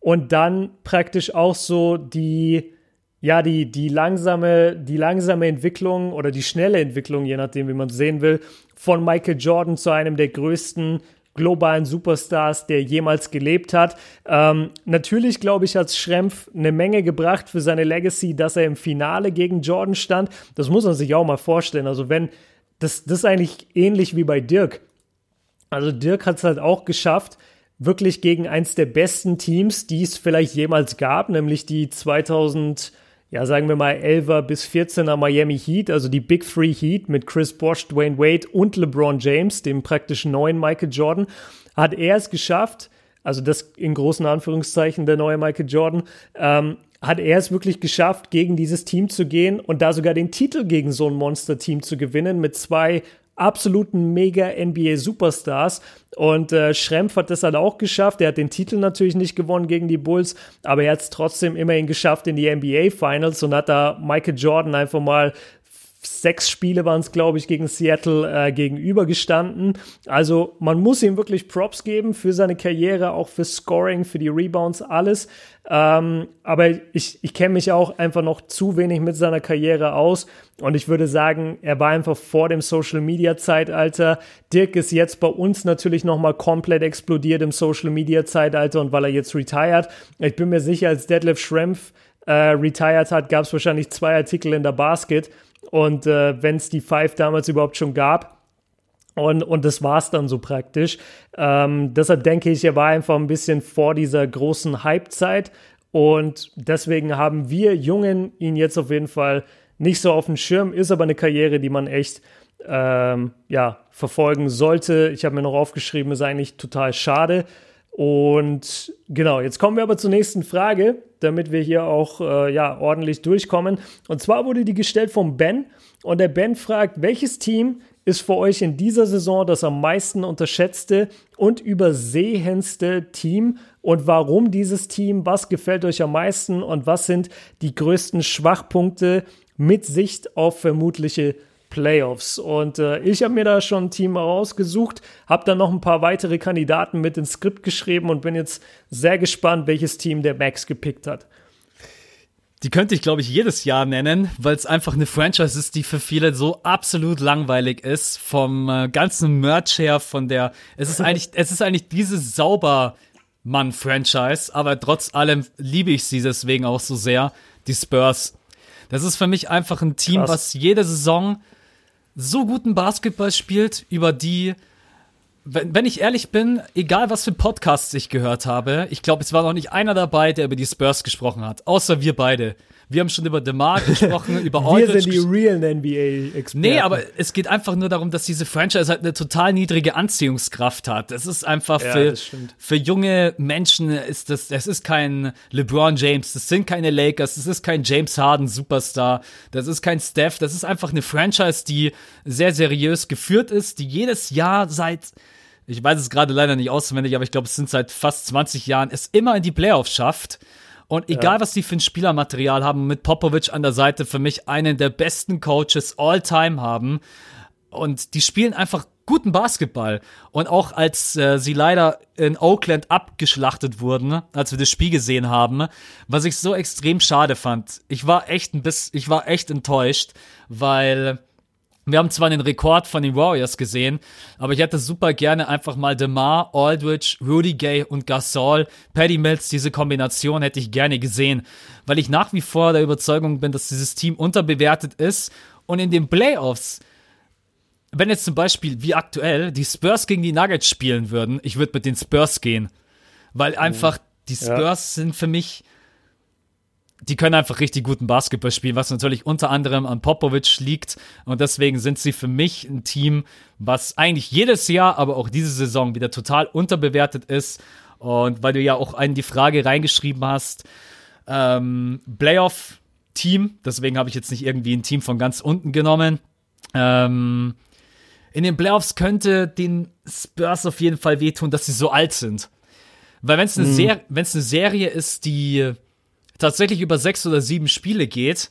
und dann praktisch auch so die ja, die, die, langsame, die langsame Entwicklung oder die schnelle Entwicklung, je nachdem, wie man es sehen will, von Michael Jordan zu einem der größten globalen Superstars, der jemals gelebt hat. Ähm, natürlich, glaube ich, hat Schrempf eine Menge gebracht für seine Legacy, dass er im Finale gegen Jordan stand. Das muss man sich auch mal vorstellen. Also, wenn, das, das ist eigentlich ähnlich wie bei Dirk. Also, Dirk hat es halt auch geschafft, wirklich gegen eins der besten Teams, die es vielleicht jemals gab, nämlich die 2000 ja, sagen wir mal 11er bis 14er Miami Heat, also die Big Three Heat mit Chris Bosh, Dwayne Wade und LeBron James, dem praktisch neuen Michael Jordan, hat er es geschafft, also das in großen Anführungszeichen der neue Michael Jordan, ähm, hat er es wirklich geschafft, gegen dieses Team zu gehen und da sogar den Titel gegen so ein Monster-Team zu gewinnen mit zwei absoluten mega NBA Superstars. Und äh, Schrempf hat das halt auch geschafft. Er hat den Titel natürlich nicht gewonnen gegen die Bulls, aber er hat es trotzdem immerhin geschafft in die NBA Finals und hat da Michael Jordan einfach mal sechs Spiele waren es, glaube ich, gegen Seattle äh, gegenübergestanden. Also man muss ihm wirklich Props geben für seine Karriere, auch für Scoring, für die Rebounds, alles. Ähm, aber ich, ich kenne mich auch einfach noch zu wenig mit seiner Karriere aus. Und ich würde sagen, er war einfach vor dem Social Media Zeitalter. Dirk ist jetzt bei uns natürlich nochmal komplett explodiert im Social Media Zeitalter und weil er jetzt retired. Ich bin mir sicher, als Detlef Schrempf äh, retired hat, gab es wahrscheinlich zwei Artikel in der Basket und äh, wenn es die Five damals überhaupt schon gab. Und, und das war es dann so praktisch. Ähm, deshalb denke ich, er war einfach ein bisschen vor dieser großen Hype-Zeit. Und deswegen haben wir Jungen ihn jetzt auf jeden Fall nicht so auf dem Schirm. Ist aber eine Karriere, die man echt ähm, ja, verfolgen sollte. Ich habe mir noch aufgeschrieben, ist eigentlich total schade. Und genau, jetzt kommen wir aber zur nächsten Frage, damit wir hier auch äh, ja, ordentlich durchkommen. Und zwar wurde die gestellt vom Ben. Und der Ben fragt, welches Team ist für euch in dieser Saison das am meisten unterschätzte und übersehendste Team und warum dieses Team, was gefällt euch am meisten und was sind die größten Schwachpunkte mit Sicht auf vermutliche Playoffs. Und äh, ich habe mir da schon ein Team rausgesucht, habe dann noch ein paar weitere Kandidaten mit ins Skript geschrieben und bin jetzt sehr gespannt, welches Team der Max gepickt hat. Die könnte ich, glaube ich, jedes Jahr nennen, weil es einfach eine Franchise ist, die für viele so absolut langweilig ist. Vom äh, ganzen Merch her, von der. Es ist eigentlich, es ist eigentlich dieses Saubermann-Franchise, aber trotz allem liebe ich sie deswegen auch so sehr. Die Spurs. Das ist für mich einfach ein Team, Krass. was jede Saison so guten Basketball spielt, über die, wenn, wenn ich ehrlich bin, egal was für Podcasts ich gehört habe, ich glaube, es war noch nicht einer dabei, der über die Spurs gesprochen hat, außer wir beide. Wir haben schon über DeMar gesprochen, über Aldridge. Wir sind die realen NBA-Experten. Nee, aber es geht einfach nur darum, dass diese Franchise halt eine total niedrige Anziehungskraft hat. Es ist einfach ja, für, für junge Menschen ist das, es ist kein LeBron James, das sind keine Lakers, das ist kein James Harden Superstar, das ist kein Steph, das ist einfach eine Franchise, die sehr seriös geführt ist, die jedes Jahr seit ich weiß es gerade leider nicht auswendig, aber ich glaube, es sind seit fast 20 Jahren, es immer in die Playoffs schafft. Und egal, ja. was die für ein Spielermaterial haben, mit Popovic an der Seite für mich einen der besten Coaches all time haben. Und die spielen einfach guten Basketball. Und auch als äh, sie leider in Oakland abgeschlachtet wurden, als wir das Spiel gesehen haben, was ich so extrem schade fand. Ich war echt ein bisschen, ich war echt enttäuscht, weil wir haben zwar den Rekord von den Warriors gesehen, aber ich hätte super gerne einfach mal DeMar, Aldridge, Rudy Gay und Gasol, Paddy Mills, diese Kombination hätte ich gerne gesehen, weil ich nach wie vor der Überzeugung bin, dass dieses Team unterbewertet ist und in den Playoffs wenn jetzt zum Beispiel, wie aktuell, die Spurs gegen die Nuggets spielen würden, ich würde mit den Spurs gehen. Weil einfach die Spurs ja. sind für mich, die können einfach richtig guten Basketball spielen, was natürlich unter anderem an Popovic liegt. Und deswegen sind sie für mich ein Team, was eigentlich jedes Jahr, aber auch diese Saison wieder total unterbewertet ist. Und weil du ja auch einen die Frage reingeschrieben hast, ähm, Playoff-Team, deswegen habe ich jetzt nicht irgendwie ein Team von ganz unten genommen. Ähm, in den Playoffs könnte den Spurs auf jeden Fall wehtun, dass sie so alt sind. Weil wenn es eine, mhm. Ser eine Serie ist, die tatsächlich über sechs oder sieben Spiele geht,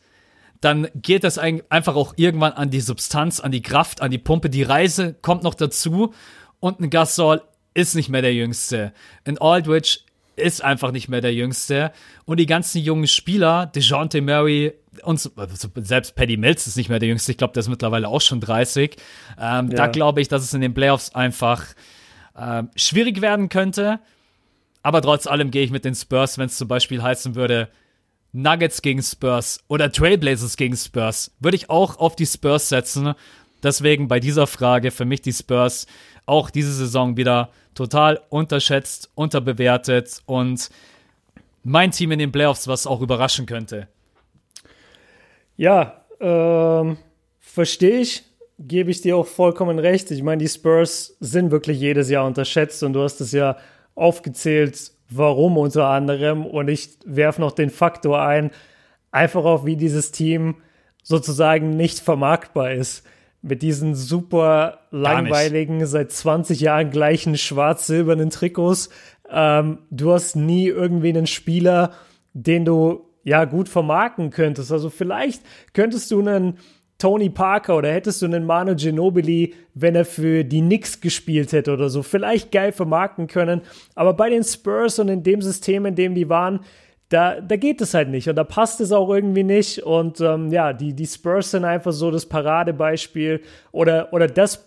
dann geht das einfach auch irgendwann an die Substanz, an die Kraft, an die Pumpe. Die Reise kommt noch dazu und ein Gasol ist nicht mehr der Jüngste. Ein Aldridge ist einfach nicht mehr der Jüngste. Und die ganzen jungen Spieler, DeJounte Murray und also selbst Paddy Mills ist nicht mehr der Jüngste. Ich glaube, der ist mittlerweile auch schon 30. Ähm, ja. Da glaube ich, dass es in den Playoffs einfach ähm, schwierig werden könnte. Aber trotz allem gehe ich mit den Spurs, wenn es zum Beispiel heißen würde, Nuggets gegen Spurs oder Trailblazers gegen Spurs, würde ich auch auf die Spurs setzen. Deswegen bei dieser Frage für mich die Spurs auch diese Saison wieder total unterschätzt, unterbewertet und mein Team in den Playoffs, was auch überraschen könnte. Ja, ähm, verstehe ich, gebe ich dir auch vollkommen recht. Ich meine, die Spurs sind wirklich jedes Jahr unterschätzt und du hast es ja aufgezählt, warum unter anderem. Und ich werfe noch den Faktor ein, einfach auch wie dieses Team sozusagen nicht vermarktbar ist mit diesen super langweiligen, seit 20 Jahren gleichen schwarz-silbernen Trikots. Ähm, du hast nie irgendwie einen Spieler, den du ja gut vermarkten könntest. Also vielleicht könntest du einen Tony Parker oder hättest du einen Manu Ginobili, wenn er für die Knicks gespielt hätte oder so, vielleicht geil vermarkten können. Aber bei den Spurs und in dem System, in dem die waren, da, da geht es halt nicht und da passt es auch irgendwie nicht. Und ähm, ja, die, die Spurs sind einfach so das Paradebeispiel oder, oder das,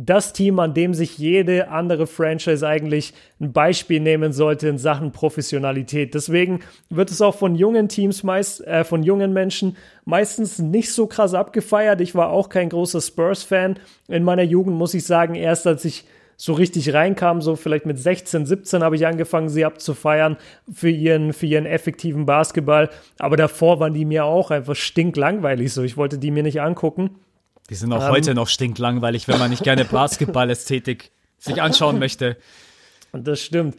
das Team, an dem sich jede andere Franchise eigentlich ein Beispiel nehmen sollte in Sachen Professionalität. Deswegen wird es auch von jungen Teams meist, äh, von jungen Menschen meistens nicht so krass abgefeiert. Ich war auch kein großer Spurs-Fan in meiner Jugend, muss ich sagen. Erst als ich so richtig reinkam, so vielleicht mit 16, 17 habe ich angefangen, sie abzufeiern für ihren, für ihren effektiven Basketball. Aber davor waren die mir auch einfach stinklangweilig so. Ich wollte die mir nicht angucken. Die sind auch ähm, heute noch stinklangweilig, wenn man nicht gerne Basketball-Ästhetik sich anschauen möchte. Und das stimmt.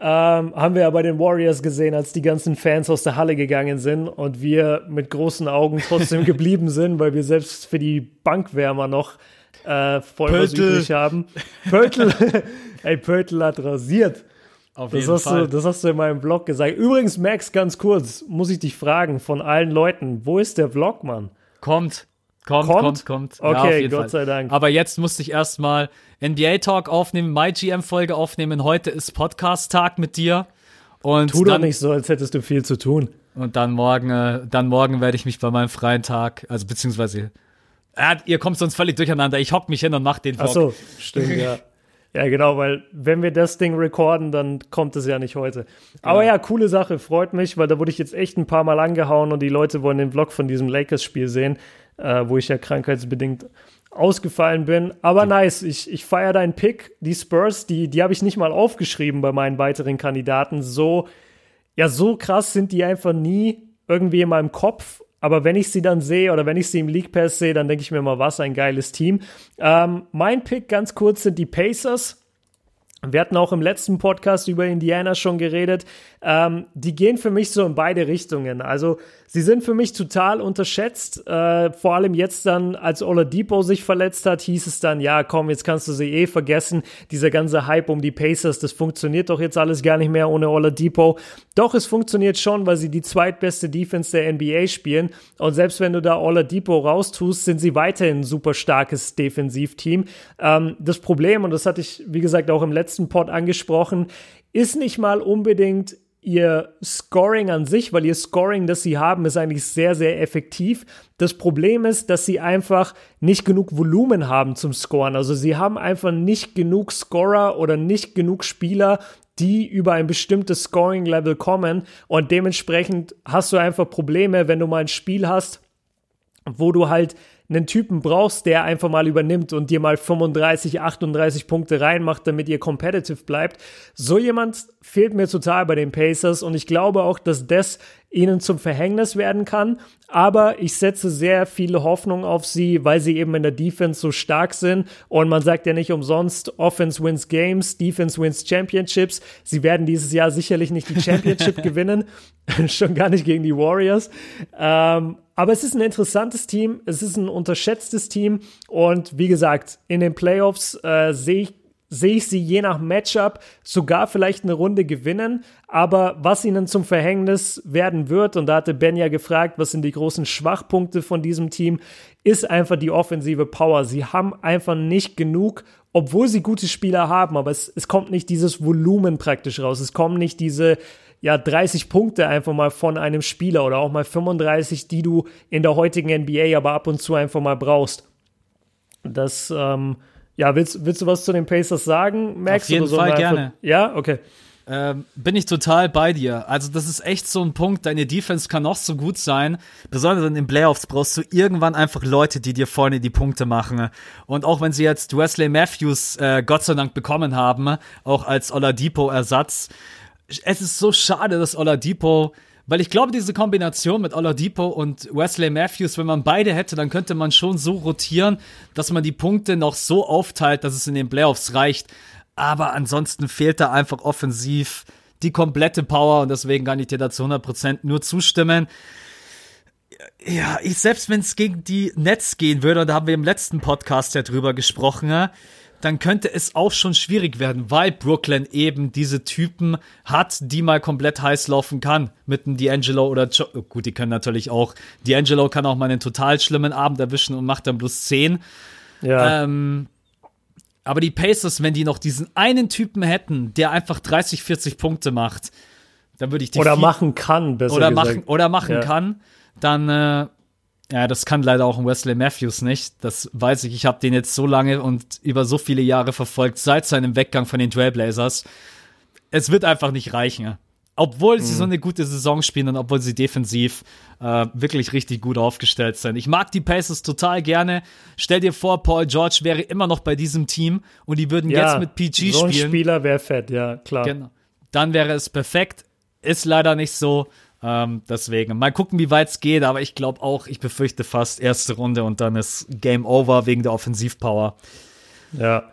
Ähm, haben wir ja bei den Warriors gesehen, als die ganzen Fans aus der Halle gegangen sind und wir mit großen Augen trotzdem geblieben sind, weil wir selbst für die Bankwärmer noch äh, voll Pötl. was übrig haben. Pötl, ey, Pötl hat rasiert. Auf das jeden hast Fall. Du, das hast du in meinem Blog gesagt. Übrigens, Max, ganz kurz, muss ich dich fragen, von allen Leuten, wo ist der Vlog, Mann? Kommt. Kommt, kommt, kommt. Okay, ja, Gott Fall. sei Dank. Aber jetzt musste ich erstmal NBA Talk aufnehmen, MyGM Folge aufnehmen. Heute ist Podcast Tag mit dir. Und tu dann, doch nicht so, als hättest du viel zu tun. Und dann morgen, äh, dann morgen werde ich mich bei meinem freien Tag, also beziehungsweise ja, ihr kommt sonst völlig durcheinander. Ich hock mich hin und mach den Vlog. Ach so, stimmt, ja. Ja, genau, weil wenn wir das Ding recorden, dann kommt es ja nicht heute. Aber genau. ja, coole Sache, freut mich, weil da wurde ich jetzt echt ein paar Mal angehauen und die Leute wollen den Vlog von diesem Lakers-Spiel sehen, äh, wo ich ja krankheitsbedingt ausgefallen bin. Aber nice, ich, ich feiere deinen Pick. Die Spurs, die, die habe ich nicht mal aufgeschrieben bei meinen weiteren Kandidaten. So, ja, so krass sind die einfach nie irgendwie in meinem Kopf aber wenn ich sie dann sehe oder wenn ich sie im League Pass sehe, dann denke ich mir mal, was ein geiles Team. Ähm, mein Pick ganz kurz sind die Pacers. Wir hatten auch im letzten Podcast über Indiana schon geredet. Ähm, die gehen für mich so in beide Richtungen. Also sie sind für mich total unterschätzt. Äh, vor allem jetzt dann, als Oladipo sich verletzt hat, hieß es dann, ja komm, jetzt kannst du sie eh vergessen. Dieser ganze Hype um die Pacers, das funktioniert doch jetzt alles gar nicht mehr ohne Oladipo. Doch, es funktioniert schon, weil sie die zweitbeste Defense der NBA spielen. Und selbst wenn du da Oladipo raustust, sind sie weiterhin ein super starkes Defensivteam. Ähm, das Problem, und das hatte ich, wie gesagt, auch im letzten Pod angesprochen, ist nicht mal unbedingt ihr Scoring an sich, weil ihr Scoring, das sie haben, ist eigentlich sehr, sehr effektiv. Das Problem ist, dass sie einfach nicht genug Volumen haben zum Scoren. Also sie haben einfach nicht genug Scorer oder nicht genug Spieler, die über ein bestimmtes Scoring-Level kommen. Und dementsprechend hast du einfach Probleme, wenn du mal ein Spiel hast, wo du halt einen Typen brauchst, der einfach mal übernimmt und dir mal 35, 38 Punkte reinmacht, damit ihr competitive bleibt. So jemand fehlt mir total bei den Pacers und ich glaube auch, dass das ihnen zum Verhängnis werden kann. Aber ich setze sehr viele Hoffnung auf sie, weil sie eben in der Defense so stark sind. Und man sagt ja nicht umsonst, Offense wins Games, Defense wins Championships. Sie werden dieses Jahr sicherlich nicht die Championship gewinnen, schon gar nicht gegen die Warriors. Ähm, aber es ist ein interessantes Team, es ist ein unterschätztes Team und wie gesagt, in den Playoffs äh, sehe ich sehe ich sie je nach Matchup sogar vielleicht eine Runde gewinnen. Aber was ihnen zum Verhängnis werden wird, und da hatte Ben ja gefragt, was sind die großen Schwachpunkte von diesem Team, ist einfach die offensive Power. Sie haben einfach nicht genug, obwohl sie gute Spieler haben, aber es, es kommt nicht dieses Volumen praktisch raus. Es kommen nicht diese ja, 30 Punkte einfach mal von einem Spieler oder auch mal 35, die du in der heutigen NBA aber ab und zu einfach mal brauchst. Das, ähm, ja, willst, willst du was zu den Pacers sagen, Max? Auf jeden so Fall gerne. Ja, okay. Ähm, bin ich total bei dir. Also, das ist echt so ein Punkt. Deine Defense kann noch so gut sein. Besonders in den Playoffs brauchst du irgendwann einfach Leute, die dir vorne die Punkte machen. Und auch wenn sie jetzt Wesley Matthews äh, Gott sei Dank bekommen haben, auch als Oladipo-Ersatz, es ist so schade, dass Oladipo, weil ich glaube, diese Kombination mit Oladipo und Wesley Matthews, wenn man beide hätte, dann könnte man schon so rotieren, dass man die Punkte noch so aufteilt, dass es in den Playoffs reicht. Aber ansonsten fehlt da einfach offensiv die komplette Power und deswegen kann ich dir dazu 100% nur zustimmen. Ja, ich, selbst wenn es gegen die Nets gehen würde, und da haben wir im letzten Podcast ja drüber gesprochen, dann könnte es auch schon schwierig werden, weil Brooklyn eben diese Typen hat, die mal komplett heiß laufen kann. Mit einem D'Angelo oder jo oh, gut, die können natürlich auch. D'Angelo kann auch mal einen total schlimmen Abend erwischen und macht dann bloß 10. Ja. Ähm, aber die Pacers, wenn die noch diesen einen Typen hätten, der einfach 30, 40 Punkte macht, dann würde ich die oder machen kann, besser oder gesagt. machen oder machen ja. kann, dann äh, ja, das kann leider auch ein Wesley Matthews nicht. Das weiß ich. Ich habe den jetzt so lange und über so viele Jahre verfolgt, seit seinem Weggang von den Trailblazers. Es wird einfach nicht reichen. Obwohl sie mhm. so eine gute Saison spielen und obwohl sie defensiv äh, wirklich richtig gut aufgestellt sind. Ich mag die Pacers total gerne. Stell dir vor, Paul George wäre immer noch bei diesem Team und die würden ja, jetzt mit PG so spielen. So ein Spieler wäre fett, ja, klar. Genau. Dann wäre es perfekt. Ist leider nicht so. Ähm, deswegen mal gucken, wie weit es geht, aber ich glaube auch, ich befürchte fast erste Runde und dann ist Game Over wegen der Offensivpower. Ja.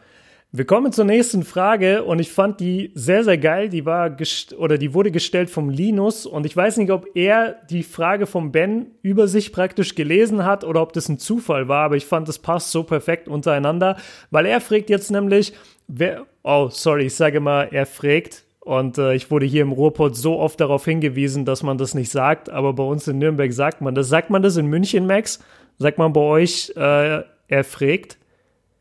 Wir kommen zur nächsten Frage und ich fand die sehr, sehr geil. Die war oder die wurde gestellt vom Linus und ich weiß nicht, ob er die Frage vom Ben über sich praktisch gelesen hat oder ob das ein Zufall war, aber ich fand, das passt so perfekt untereinander, weil er fragt jetzt nämlich, wer, oh, sorry, ich sage mal, er fragt, und äh, ich wurde hier im Ruhrpott so oft darauf hingewiesen, dass man das nicht sagt, aber bei uns in Nürnberg sagt man das. Sagt man das in München, Max? Sagt man bei euch, äh, er fragt?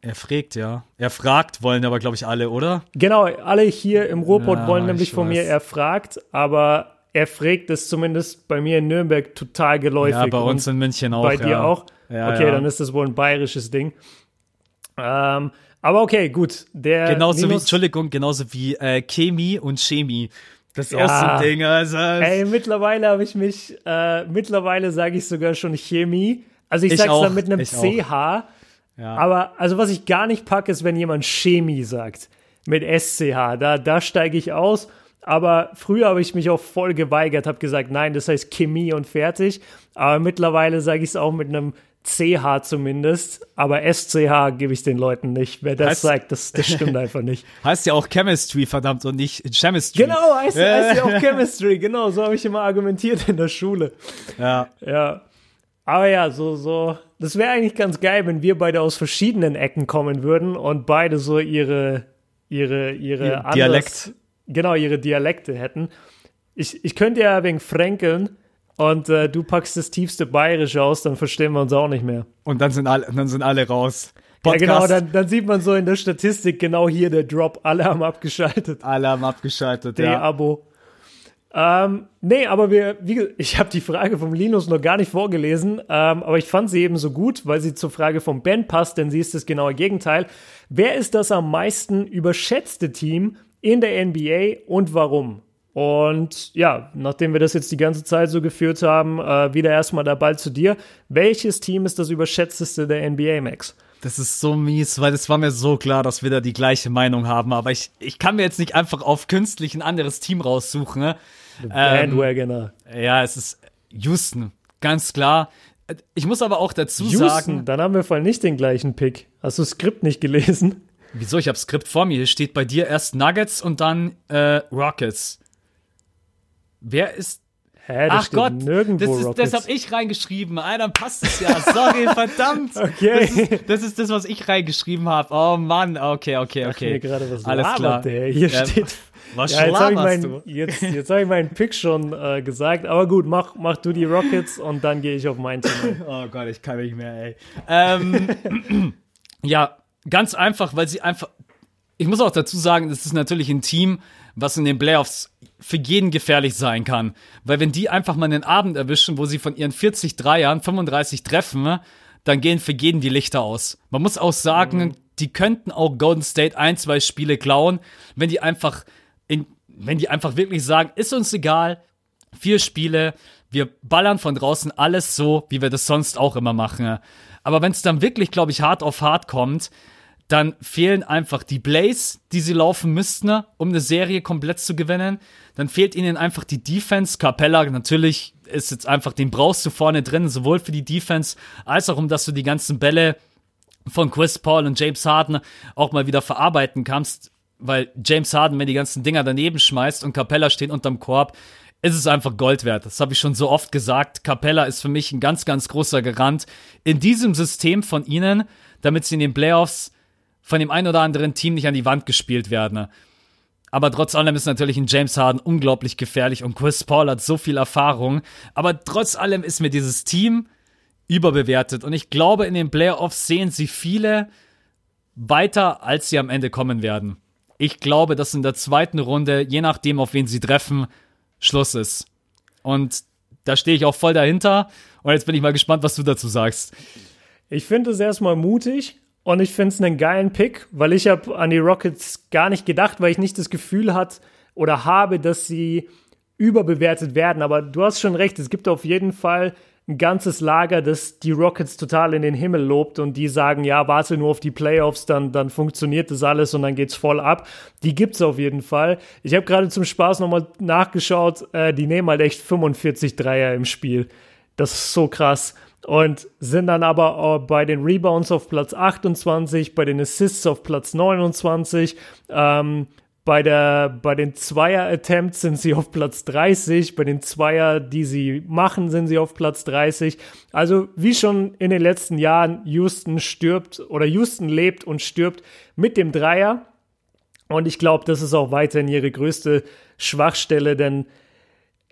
Er fragt, ja. Er fragt, wollen aber, glaube ich, alle, oder? Genau, alle hier im Ruhrpott ja, wollen nämlich von weiß. mir, er fragt, aber er fragt ist zumindest bei mir in Nürnberg total geläufig. Ja, bei uns in München auch. Bei dir ja. auch? Ja, okay, dann ist das wohl ein bayerisches Ding. Ähm, aber okay, gut. Der genauso wie, Entschuldigung, genauso wie äh, Chemie und Chemie. Das ist ja, auch so ein Ding. Also, ey, mittlerweile habe ich mich, äh, mittlerweile sage ich sogar schon Chemie. Also ich, ich sag's auch, dann mit einem CH. Ja. Aber also was ich gar nicht packe, ist, wenn jemand Chemie sagt. Mit SCH. Da, da steige ich aus. Aber früher habe ich mich auch voll geweigert, habe gesagt, nein, das heißt Chemie und fertig. Aber mittlerweile sage ich es auch mit einem CH zumindest, aber SCH gebe ich den Leuten nicht. Wer das heißt, sagt, das, das stimmt einfach nicht. Heißt ja auch Chemistry, verdammt, und nicht Chemistry. Genau, heißt, heißt ja auch Chemistry, genau, so habe ich immer argumentiert in der Schule. Ja. Ja. Aber ja, so, so, das wäre eigentlich ganz geil, wenn wir beide aus verschiedenen Ecken kommen würden und beide so ihre, ihre, ihre Ihr anders, Dialekt. Genau, ihre Dialekte hätten. Ich, ich könnte ja wegen Fränkeln, und äh, du packst das tiefste Bayerische aus, dann verstehen wir uns auch nicht mehr. Und dann sind alle, dann sind alle raus. Podcast. Ja, genau, dann, dann, sieht man so in der Statistik genau hier der Drop. Alle haben abgeschaltet. Alle haben abgeschaltet, der ja. Abo. Ähm, nee, aber wir, wie, ich habe die Frage vom Linus noch gar nicht vorgelesen, ähm, aber ich fand sie eben so gut, weil sie zur Frage vom Ben passt, denn sie ist das genaue Gegenteil. Wer ist das am meisten überschätzte Team in der NBA und warum? Und ja, nachdem wir das jetzt die ganze Zeit so geführt haben, äh, wieder erstmal der Ball zu dir. Welches Team ist das überschätzteste der NBA, Max? Das ist so mies, weil es war mir so klar, dass wir da die gleiche Meinung haben. Aber ich, ich kann mir jetzt nicht einfach auf künstlich ein anderes Team raussuchen. Ne? Bandwagoner. Ähm, ja, es ist Houston, ganz klar. Ich muss aber auch dazu Houston, sagen. dann haben wir voll nicht den gleichen Pick. Hast du das Skript nicht gelesen? Wieso? Ich habe Skript vor mir. Hier steht bei dir erst Nuggets und dann äh, Rockets. Wer ist. Hä, Ach Gott, nirgendwo das, ist, das habe ich reingeschrieben. Ah, dann passt es ja. Sorry, verdammt. Okay. Das ist, das ist das, was ich reingeschrieben habe. Oh Mann, okay, okay, okay. mir gerade, was Alles klar. Der? Hier Ja, steht. Was Ja, jetzt habe ich, mein, jetzt, jetzt hab ich meinen Pick schon äh, gesagt. Aber gut, mach, mach du die Rockets und dann gehe ich auf mein Team. Oh Gott, ich kann nicht mehr, ey. Ähm, ja, ganz einfach, weil sie einfach. Ich muss auch dazu sagen, das ist natürlich ein Team, was in den Playoffs für jeden gefährlich sein kann. Weil wenn die einfach mal einen Abend erwischen, wo sie von ihren 40 Dreiern 35 treffen, dann gehen für jeden die Lichter aus. Man muss auch sagen, die könnten auch Golden State ein, zwei Spiele klauen, wenn die einfach in, wenn die einfach wirklich sagen, ist uns egal, vier Spiele, wir ballern von draußen alles so, wie wir das sonst auch immer machen. Aber wenn es dann wirklich, glaube ich, hart auf hart kommt, dann fehlen einfach die Plays, die sie laufen müssten, um eine Serie komplett zu gewinnen. Dann fehlt ihnen einfach die Defense. Capella natürlich ist jetzt einfach, den brauchst du vorne drin, sowohl für die Defense als auch um, dass du die ganzen Bälle von Chris Paul und James Harden auch mal wieder verarbeiten kannst, weil James Harden, wenn die ganzen Dinger daneben schmeißt und Capella steht unterm Korb, ist es einfach Gold wert. Das habe ich schon so oft gesagt. Capella ist für mich ein ganz, ganz großer Garant in diesem System von ihnen, damit sie in den Playoffs von dem ein oder anderen Team nicht an die Wand gespielt werden. Aber trotz allem ist natürlich ein James Harden unglaublich gefährlich und Chris Paul hat so viel Erfahrung. Aber trotz allem ist mir dieses Team überbewertet. Und ich glaube, in den Playoffs sehen sie viele weiter, als sie am Ende kommen werden. Ich glaube, dass in der zweiten Runde, je nachdem, auf wen sie treffen, Schluss ist. Und da stehe ich auch voll dahinter. Und jetzt bin ich mal gespannt, was du dazu sagst. Ich finde es erstmal mutig und ich finde es einen geilen Pick, weil ich habe an die Rockets gar nicht gedacht, weil ich nicht das Gefühl hat oder habe, dass sie überbewertet werden. Aber du hast schon recht, es gibt auf jeden Fall ein ganzes Lager, das die Rockets total in den Himmel lobt und die sagen, ja, warte nur auf die Playoffs, dann, dann funktioniert das alles und dann geht's voll ab. Die gibt's auf jeden Fall. Ich habe gerade zum Spaß nochmal nachgeschaut, äh, die nehmen halt echt 45 Dreier im Spiel. Das ist so krass. Und sind dann aber bei den Rebounds auf Platz 28, bei den Assists auf Platz 29, ähm, bei, der, bei den Zweier-Attempts sind sie auf Platz 30, bei den Zweier, die sie machen, sind sie auf Platz 30. Also wie schon in den letzten Jahren, Houston stirbt oder Houston lebt und stirbt mit dem Dreier. Und ich glaube, das ist auch weiterhin ihre größte Schwachstelle, denn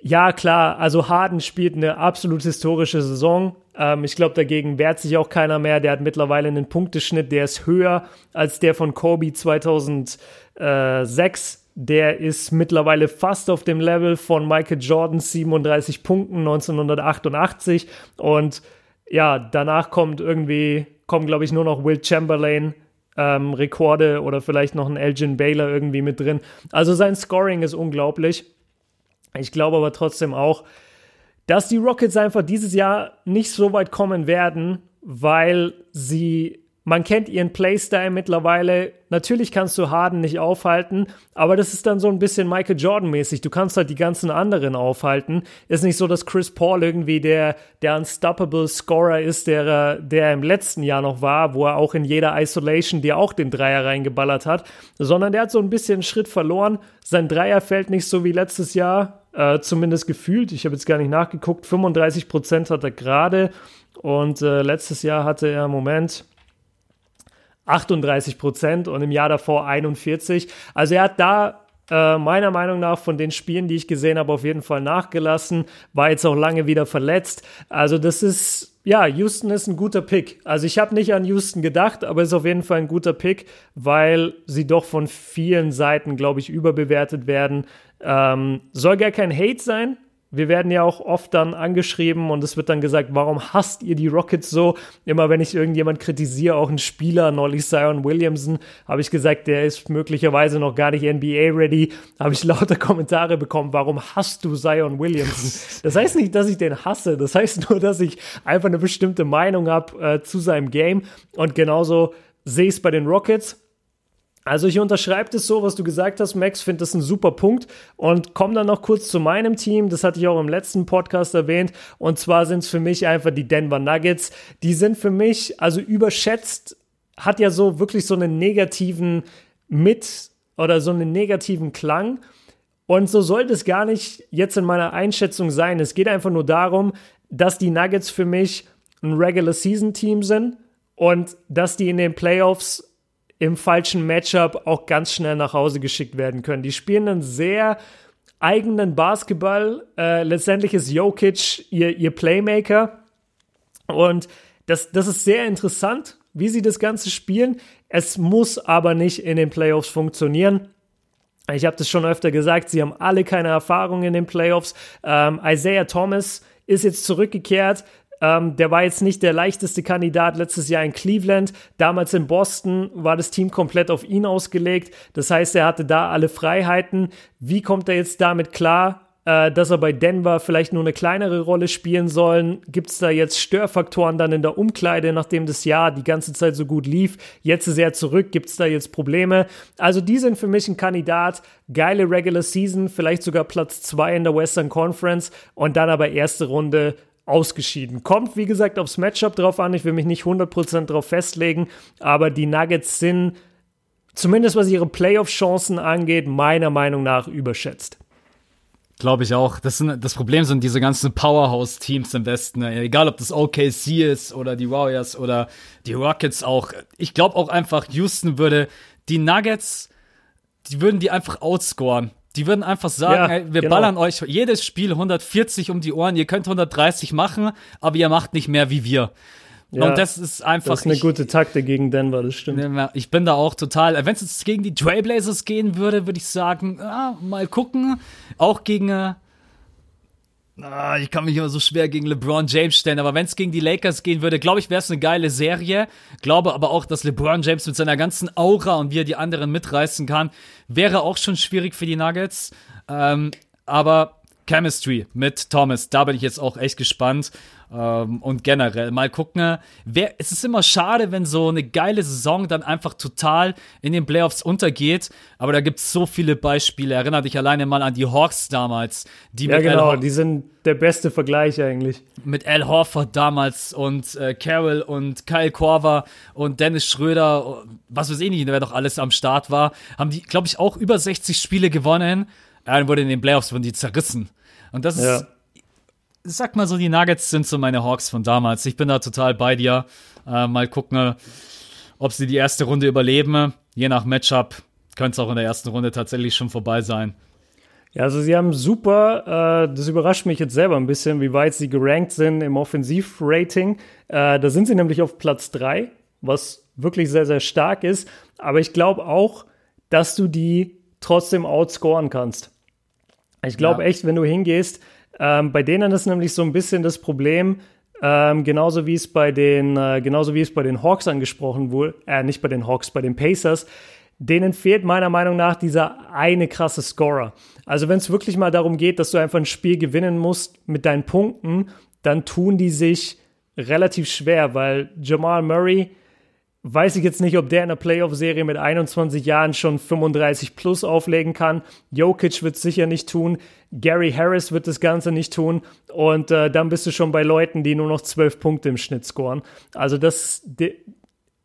ja, klar, also Harden spielt eine absolut historische Saison. Ähm, ich glaube, dagegen wehrt sich auch keiner mehr. Der hat mittlerweile einen Punkteschnitt, der ist höher als der von Kobe 2006. Der ist mittlerweile fast auf dem Level von Michael Jordans 37 Punkten 1988. Und ja, danach kommt irgendwie, kommen glaube ich nur noch Will Chamberlain ähm, Rekorde oder vielleicht noch ein Elgin Baylor irgendwie mit drin. Also sein Scoring ist unglaublich. Ich glaube aber trotzdem auch, dass die Rockets einfach dieses Jahr nicht so weit kommen werden, weil sie, man kennt ihren Playstyle mittlerweile. Natürlich kannst du Harden nicht aufhalten, aber das ist dann so ein bisschen Michael Jordan mäßig. Du kannst halt die ganzen anderen aufhalten. Ist nicht so, dass Chris Paul irgendwie der, der unstoppable Scorer ist, der, der im letzten Jahr noch war, wo er auch in jeder Isolation dir auch den Dreier reingeballert hat, sondern der hat so ein bisschen Schritt verloren. Sein Dreier fällt nicht so wie letztes Jahr, äh, zumindest gefühlt. Ich habe jetzt gar nicht nachgeguckt. 35 Prozent hat er gerade und äh, letztes Jahr hatte er, Moment, 38 Prozent und im Jahr davor 41. Also er hat da äh, meiner Meinung nach von den Spielen, die ich gesehen habe, auf jeden Fall nachgelassen. War jetzt auch lange wieder verletzt. Also das ist, ja, Houston ist ein guter Pick. Also ich habe nicht an Houston gedacht, aber ist auf jeden Fall ein guter Pick, weil sie doch von vielen Seiten, glaube ich, überbewertet werden. Ähm, soll gar kein Hate sein. wir werden ja auch oft dann angeschrieben und es wird dann gesagt, warum hasst ihr die Rockets so? Immer wenn ich irgendjemand kritisiere, auch einen Spieler, neulich Zion Williamson, habe ich gesagt, der ist möglicherweise noch gar nicht NBA ready, habe ich lauter Kommentare bekommen, warum hasst du Zion Williamson? Das heißt nicht, dass ich den hasse, das heißt nur, dass ich einfach eine bestimmte Meinung habe äh, zu seinem Game und genauso sehe ich es bei den Rockets also ich unterschreibe das so, was du gesagt hast, Max, finde das ein super Punkt und komme dann noch kurz zu meinem Team, das hatte ich auch im letzten Podcast erwähnt und zwar sind es für mich einfach die Denver Nuggets. Die sind für mich, also überschätzt, hat ja so wirklich so einen negativen Mit- oder so einen negativen Klang. Und so sollte es gar nicht jetzt in meiner Einschätzung sein. Es geht einfach nur darum, dass die Nuggets für mich ein Regular Season Team sind und dass die in den Playoffs im falschen Matchup auch ganz schnell nach Hause geschickt werden können. Die spielen einen sehr eigenen Basketball. Äh, letztendlich ist Jokic ihr, ihr Playmaker. Und das, das ist sehr interessant, wie sie das Ganze spielen. Es muss aber nicht in den Playoffs funktionieren. Ich habe das schon öfter gesagt, sie haben alle keine Erfahrung in den Playoffs. Ähm, Isaiah Thomas ist jetzt zurückgekehrt. Ähm, der war jetzt nicht der leichteste Kandidat letztes Jahr in Cleveland. Damals in Boston war das Team komplett auf ihn ausgelegt. Das heißt, er hatte da alle Freiheiten. Wie kommt er jetzt damit klar? Äh, dass er bei Denver vielleicht nur eine kleinere Rolle spielen soll. Gibt es da jetzt Störfaktoren dann in der Umkleide, nachdem das Jahr die ganze Zeit so gut lief? Jetzt ist er zurück, gibt es da jetzt Probleme? Also die sind für mich ein Kandidat. Geile Regular Season, vielleicht sogar Platz 2 in der Western Conference und dann aber erste Runde ausgeschieden. Kommt, wie gesagt, aufs Matchup drauf an. Ich will mich nicht 100% drauf festlegen, aber die Nuggets sind, zumindest was ihre Playoff-Chancen angeht, meiner Meinung nach überschätzt. Glaube ich auch. Das, sind, das Problem sind diese ganzen Powerhouse-Teams im Westen. Egal, ob das OKC ist oder die Warriors oder die Rockets auch. Ich glaube auch einfach, Houston würde die Nuggets, die würden die einfach outscoren. Die würden einfach sagen, ja, ey, wir genau. ballern euch jedes Spiel 140 um die Ohren, ihr könnt 130 machen, aber ihr macht nicht mehr wie wir. Ja, und das ist einfach. Das ist eine ich, gute Taktik gegen Denver, das stimmt. Ich bin da auch total. Wenn es jetzt gegen die Trailblazers gehen würde, würde ich sagen, ah, mal gucken. Auch gegen. Ah, ich kann mich immer so schwer gegen LeBron James stellen, aber wenn es gegen die Lakers gehen würde, glaube ich, wäre es eine geile Serie. Glaube aber auch, dass LeBron James mit seiner ganzen Aura und wie er die anderen mitreißen kann, wäre auch schon schwierig für die Nuggets. Ähm, aber Chemistry mit Thomas, da bin ich jetzt auch echt gespannt. Ähm, und generell mal gucken, wer, es ist immer schade, wenn so eine geile Saison dann einfach total in den Playoffs untergeht. Aber da gibt es so viele Beispiele. Erinner dich alleine mal an die Hawks damals. Die ja, genau, die sind der beste Vergleich eigentlich. Mit Al Horford damals und äh, Carroll und Kyle Korver und Dennis Schröder, was weiß ich nicht, wer doch alles am Start war, haben die, glaube ich, auch über 60 Spiele gewonnen. Ja, dann wurde in den Playoffs wurden die zerrissen. Und das ist ja sag mal so, die Nuggets sind so meine Hawks von damals. Ich bin da total bei dir. Äh, mal gucken, ob sie die erste Runde überleben. Je nach Matchup könnte es auch in der ersten Runde tatsächlich schon vorbei sein. Ja, also sie haben super, äh, das überrascht mich jetzt selber ein bisschen, wie weit sie gerankt sind im Offensivrating. Äh, da sind sie nämlich auf Platz 3, was wirklich sehr, sehr stark ist. Aber ich glaube auch, dass du die trotzdem outscoren kannst. Ich glaube ja. echt, wenn du hingehst, ähm, bei denen ist nämlich so ein bisschen das Problem, ähm, genauso wie es bei den, äh, genauso wie es bei den Hawks angesprochen wurde, äh, nicht bei den Hawks, bei den Pacers, denen fehlt meiner Meinung nach dieser eine krasse Scorer. Also wenn es wirklich mal darum geht, dass du einfach ein Spiel gewinnen musst mit deinen Punkten, dann tun die sich relativ schwer, weil Jamal Murray weiß ich jetzt nicht, ob der in der Playoff-Serie mit 21 Jahren schon 35 plus auflegen kann. Jokic wird es sicher nicht tun. Gary Harris wird das Ganze nicht tun. Und äh, dann bist du schon bei Leuten, die nur noch 12 Punkte im Schnitt scoren. Also das, de,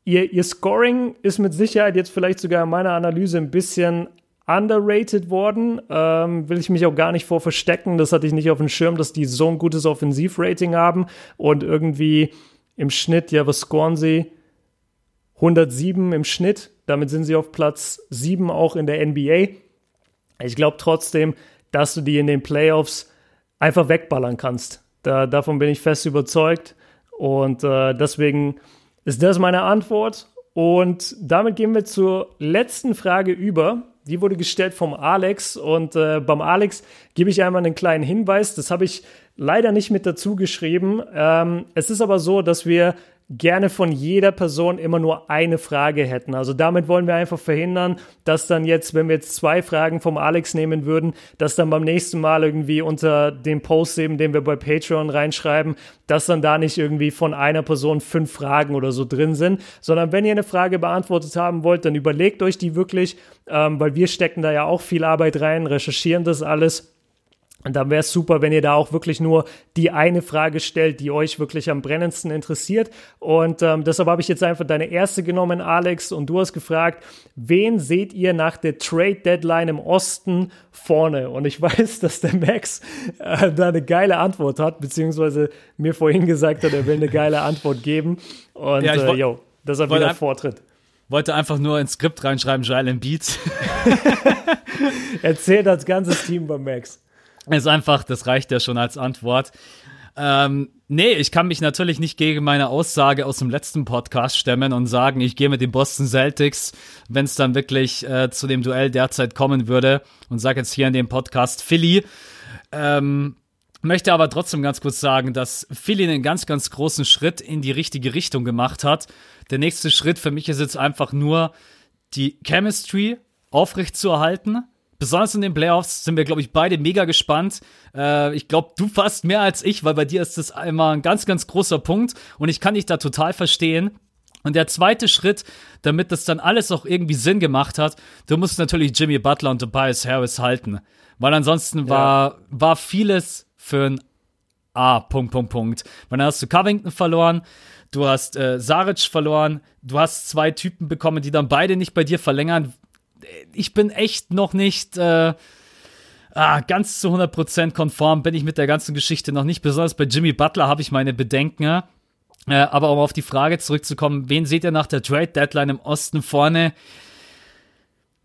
ihr, ihr Scoring ist mit Sicherheit jetzt vielleicht sogar in meiner Analyse ein bisschen underrated worden. Ähm, will ich mich auch gar nicht vor verstecken. Das hatte ich nicht auf dem Schirm, dass die so ein gutes Offensivrating haben und irgendwie im Schnitt, ja, was scoren sie? 107 im Schnitt. Damit sind sie auf Platz 7 auch in der NBA. Ich glaube trotzdem, dass du die in den Playoffs einfach wegballern kannst. Da, davon bin ich fest überzeugt. Und äh, deswegen ist das meine Antwort. Und damit gehen wir zur letzten Frage über. die wurde gestellt vom Alex und äh, beim Alex gebe ich einmal einen kleinen Hinweis. Das habe ich leider nicht mit dazu geschrieben. Ähm, es ist aber so, dass wir gerne von jeder Person immer nur eine Frage hätten. Also damit wollen wir einfach verhindern, dass dann jetzt, wenn wir jetzt zwei Fragen vom Alex nehmen würden, dass dann beim nächsten Mal irgendwie unter dem Post eben, den wir bei Patreon reinschreiben, dass dann da nicht irgendwie von einer Person fünf Fragen oder so drin sind, sondern wenn ihr eine Frage beantwortet haben wollt, dann überlegt euch die wirklich, ähm, weil wir stecken da ja auch viel Arbeit rein, recherchieren das alles und dann wäre es super, wenn ihr da auch wirklich nur die eine Frage stellt, die euch wirklich am brennendsten interessiert. Und ähm, deshalb habe ich jetzt einfach deine erste genommen, Alex, und du hast gefragt, wen seht ihr nach der Trade Deadline im Osten vorne? Und ich weiß, dass der Max äh, da eine geile Antwort hat, beziehungsweise mir vorhin gesagt hat, er will eine geile Antwort geben. Und ja, äh, yo, deshalb wieder Vortritt. Wollte einfach nur ins Skript reinschreiben, Jalen Beats. Erzählt das ganze Team bei Max. Ist einfach, das reicht ja schon als Antwort. Ähm, nee, ich kann mich natürlich nicht gegen meine Aussage aus dem letzten Podcast stemmen und sagen, ich gehe mit den Boston Celtics, wenn es dann wirklich äh, zu dem Duell derzeit kommen würde und sage jetzt hier in dem Podcast Philly. Ähm, möchte aber trotzdem ganz kurz sagen, dass Philly einen ganz, ganz großen Schritt in die richtige Richtung gemacht hat. Der nächste Schritt für mich ist jetzt einfach nur die Chemistry aufrechtzuerhalten besonders in den Playoffs sind wir, glaube ich, beide mega gespannt. Äh, ich glaube, du fast mehr als ich, weil bei dir ist das einmal ein ganz, ganz großer Punkt und ich kann dich da total verstehen. Und der zweite Schritt, damit das dann alles auch irgendwie Sinn gemacht hat, du musst natürlich Jimmy Butler und Tobias Harris halten. Weil ansonsten war, ja. war vieles für ein A, Punkt, Punkt, Punkt. Weil dann hast du Covington verloren, du hast äh, Saric verloren, du hast zwei Typen bekommen, die dann beide nicht bei dir verlängern, ich bin echt noch nicht äh, ah, ganz zu 100% konform, bin ich mit der ganzen Geschichte noch nicht. Besonders bei Jimmy Butler habe ich meine Bedenken. Äh, aber um auf die Frage zurückzukommen, wen seht ihr nach der Trade Deadline im Osten vorne?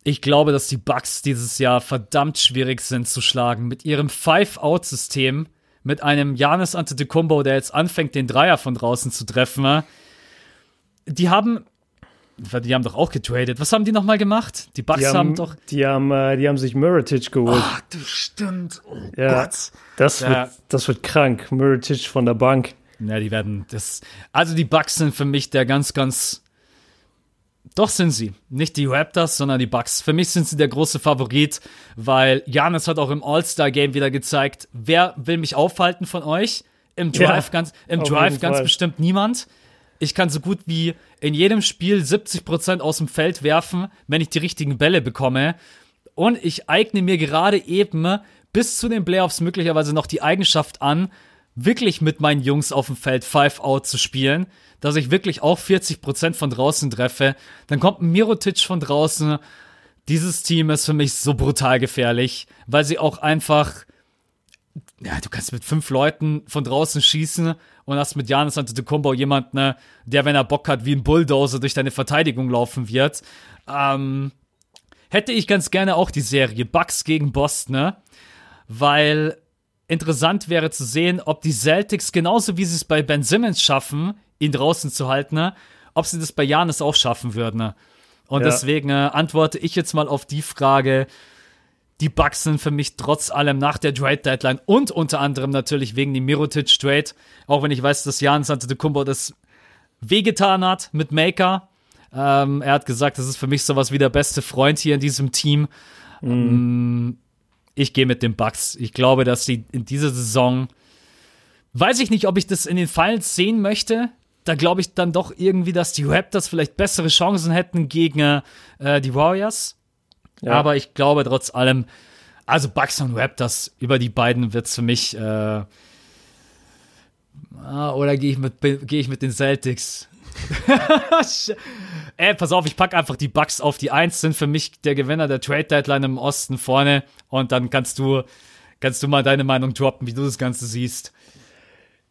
Ich glaube, dass die Bucks dieses Jahr verdammt schwierig sind zu schlagen. Mit ihrem Five-Out-System, mit einem Janis Antetokounmpo, der jetzt anfängt, den Dreier von draußen zu treffen. Die haben die haben doch auch getradet. Was haben die nochmal gemacht? Die Bucks die haben, haben, doch. Die haben, äh, die haben sich Muritic geholt. Ach, du stimmt. Oh ja, Gott. Das, ja. wird, das wird krank. Muritic von der Bank. Ja, die werden das. Also die Bucks sind für mich der ganz, ganz. Doch sind sie. Nicht die Raptors, sondern die Bucks. Für mich sind sie der große Favorit, weil Janis hat auch im All-Star-Game wieder gezeigt, wer will mich aufhalten von euch? Im Drive ja, ganz, im Drive ganz bestimmt niemand. Ich kann so gut wie in jedem Spiel 70% aus dem Feld werfen, wenn ich die richtigen Bälle bekomme. Und ich eigne mir gerade eben bis zu den Playoffs möglicherweise noch die Eigenschaft an, wirklich mit meinen Jungs auf dem Feld Five Out zu spielen, dass ich wirklich auch 40% von draußen treffe. Dann kommt Mirotic von draußen. Dieses Team ist für mich so brutal gefährlich, weil sie auch einfach ja, du kannst mit fünf Leuten von draußen schießen und hast mit Janis Antetokounmpo jemanden, ne, der, wenn er Bock hat, wie ein Bulldozer durch deine Verteidigung laufen wird. Ähm, hätte ich ganz gerne auch die Serie Bucks gegen Boston, ne? weil interessant wäre zu sehen, ob die Celtics genauso wie sie es bei Ben Simmons schaffen, ihn draußen zu halten, ne? ob sie das bei Janis auch schaffen würden. Und ja. deswegen äh, antworte ich jetzt mal auf die Frage, die Bucks sind für mich trotz allem nach der Trade Deadline und unter anderem natürlich wegen dem Mirotic Trade, auch wenn ich weiß, dass Jan Antetokounmpo das wehgetan hat mit Maker. Ähm, er hat gesagt, das ist für mich sowas wie der beste Freund hier in diesem Team. Mhm. Ähm, ich gehe mit den Bucks. Ich glaube, dass sie in dieser Saison, weiß ich nicht, ob ich das in den Finals sehen möchte. Da glaube ich dann doch irgendwie, dass die Raptors vielleicht bessere Chancen hätten gegen äh, die Warriors. Ja. Aber ich glaube trotz allem, also Bucks und Raptors, über die beiden wird es für mich. Äh, ah, oder gehe ich, mit, geh ich mit den Celtics? Ey, pass auf, ich packe einfach die Bucks auf die Eins, sind für mich der Gewinner der Trade Deadline im Osten vorne. Und dann kannst du, kannst du mal deine Meinung droppen, wie du das Ganze siehst.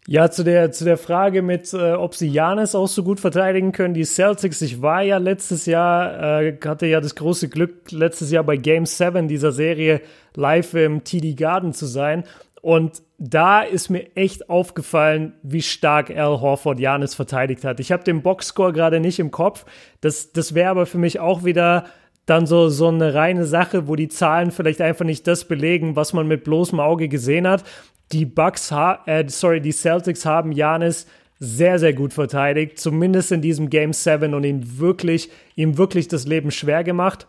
Ja, zu der, zu der Frage mit, äh, ob sie Janis auch so gut verteidigen können. Die Celtics, ich war ja letztes Jahr, äh, hatte ja das große Glück, letztes Jahr bei Game 7 dieser Serie live im TD Garden zu sein. Und da ist mir echt aufgefallen, wie stark Al Horford Janis verteidigt hat. Ich habe den Boxscore gerade nicht im Kopf. Das, das wäre aber für mich auch wieder dann so, so eine reine Sache, wo die Zahlen vielleicht einfach nicht das belegen, was man mit bloßem Auge gesehen hat. Die Bucks, äh, sorry, die Celtics haben Janis sehr, sehr gut verteidigt, zumindest in diesem Game 7 und ihn wirklich, ihm wirklich das Leben schwer gemacht.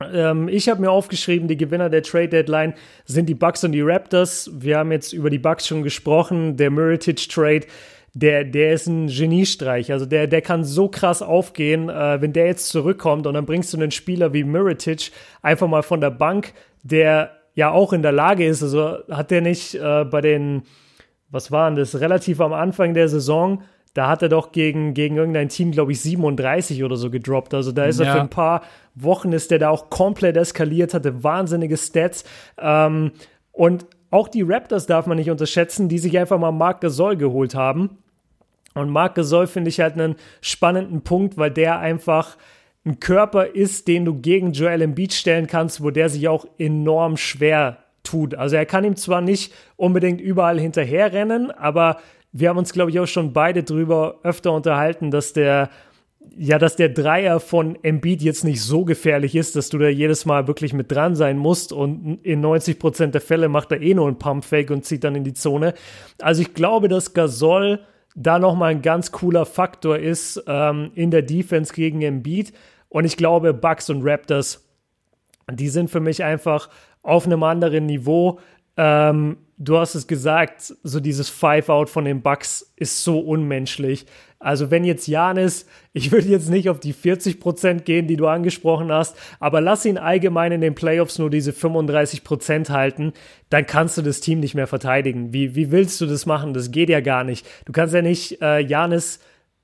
Ähm, ich habe mir aufgeschrieben, die Gewinner der Trade Deadline sind die Bucks und die Raptors. Wir haben jetzt über die Bucks schon gesprochen. Der Meritage Trade, der, der ist ein Geniestreich. Also der, der kann so krass aufgehen, äh, wenn der jetzt zurückkommt und dann bringst du einen Spieler wie Meritage einfach mal von der Bank, der ja auch in der Lage ist. Also hat der nicht äh, bei den, was waren das, relativ am Anfang der Saison da hat er doch gegen, gegen irgendein Team, glaube ich, 37 oder so gedroppt. Also da ist ja. er für ein paar Wochen ist der da auch komplett eskaliert, hatte wahnsinnige Stats. Ähm, und auch die Raptors darf man nicht unterschätzen, die sich einfach mal Marc Gasol geholt haben. Und Marc Gasol finde ich halt einen spannenden Punkt, weil der einfach ein Körper ist, den du gegen Joel Embiid stellen kannst, wo der sich auch enorm schwer tut. Also er kann ihm zwar nicht unbedingt überall hinterherrennen, aber wir haben uns, glaube ich, auch schon beide drüber öfter unterhalten, dass der, ja, dass der Dreier von Embiid jetzt nicht so gefährlich ist, dass du da jedes Mal wirklich mit dran sein musst und in 90 Prozent der Fälle macht er eh nur einen Pumpfake und zieht dann in die Zone. Also ich glaube, dass Gasol da nochmal ein ganz cooler Faktor ist ähm, in der Defense gegen Embiid und ich glaube, Bucks und Raptors, die sind für mich einfach auf einem anderen Niveau. Ähm, du hast es gesagt, so dieses Five-Out von den Bucks ist so unmenschlich. Also wenn jetzt Janis, ich würde jetzt nicht auf die 40% gehen, die du angesprochen hast, aber lass ihn allgemein in den Playoffs nur diese 35% halten, dann kannst du das Team nicht mehr verteidigen. Wie, wie willst du das machen? Das geht ja gar nicht. Du kannst ja nicht äh, Janis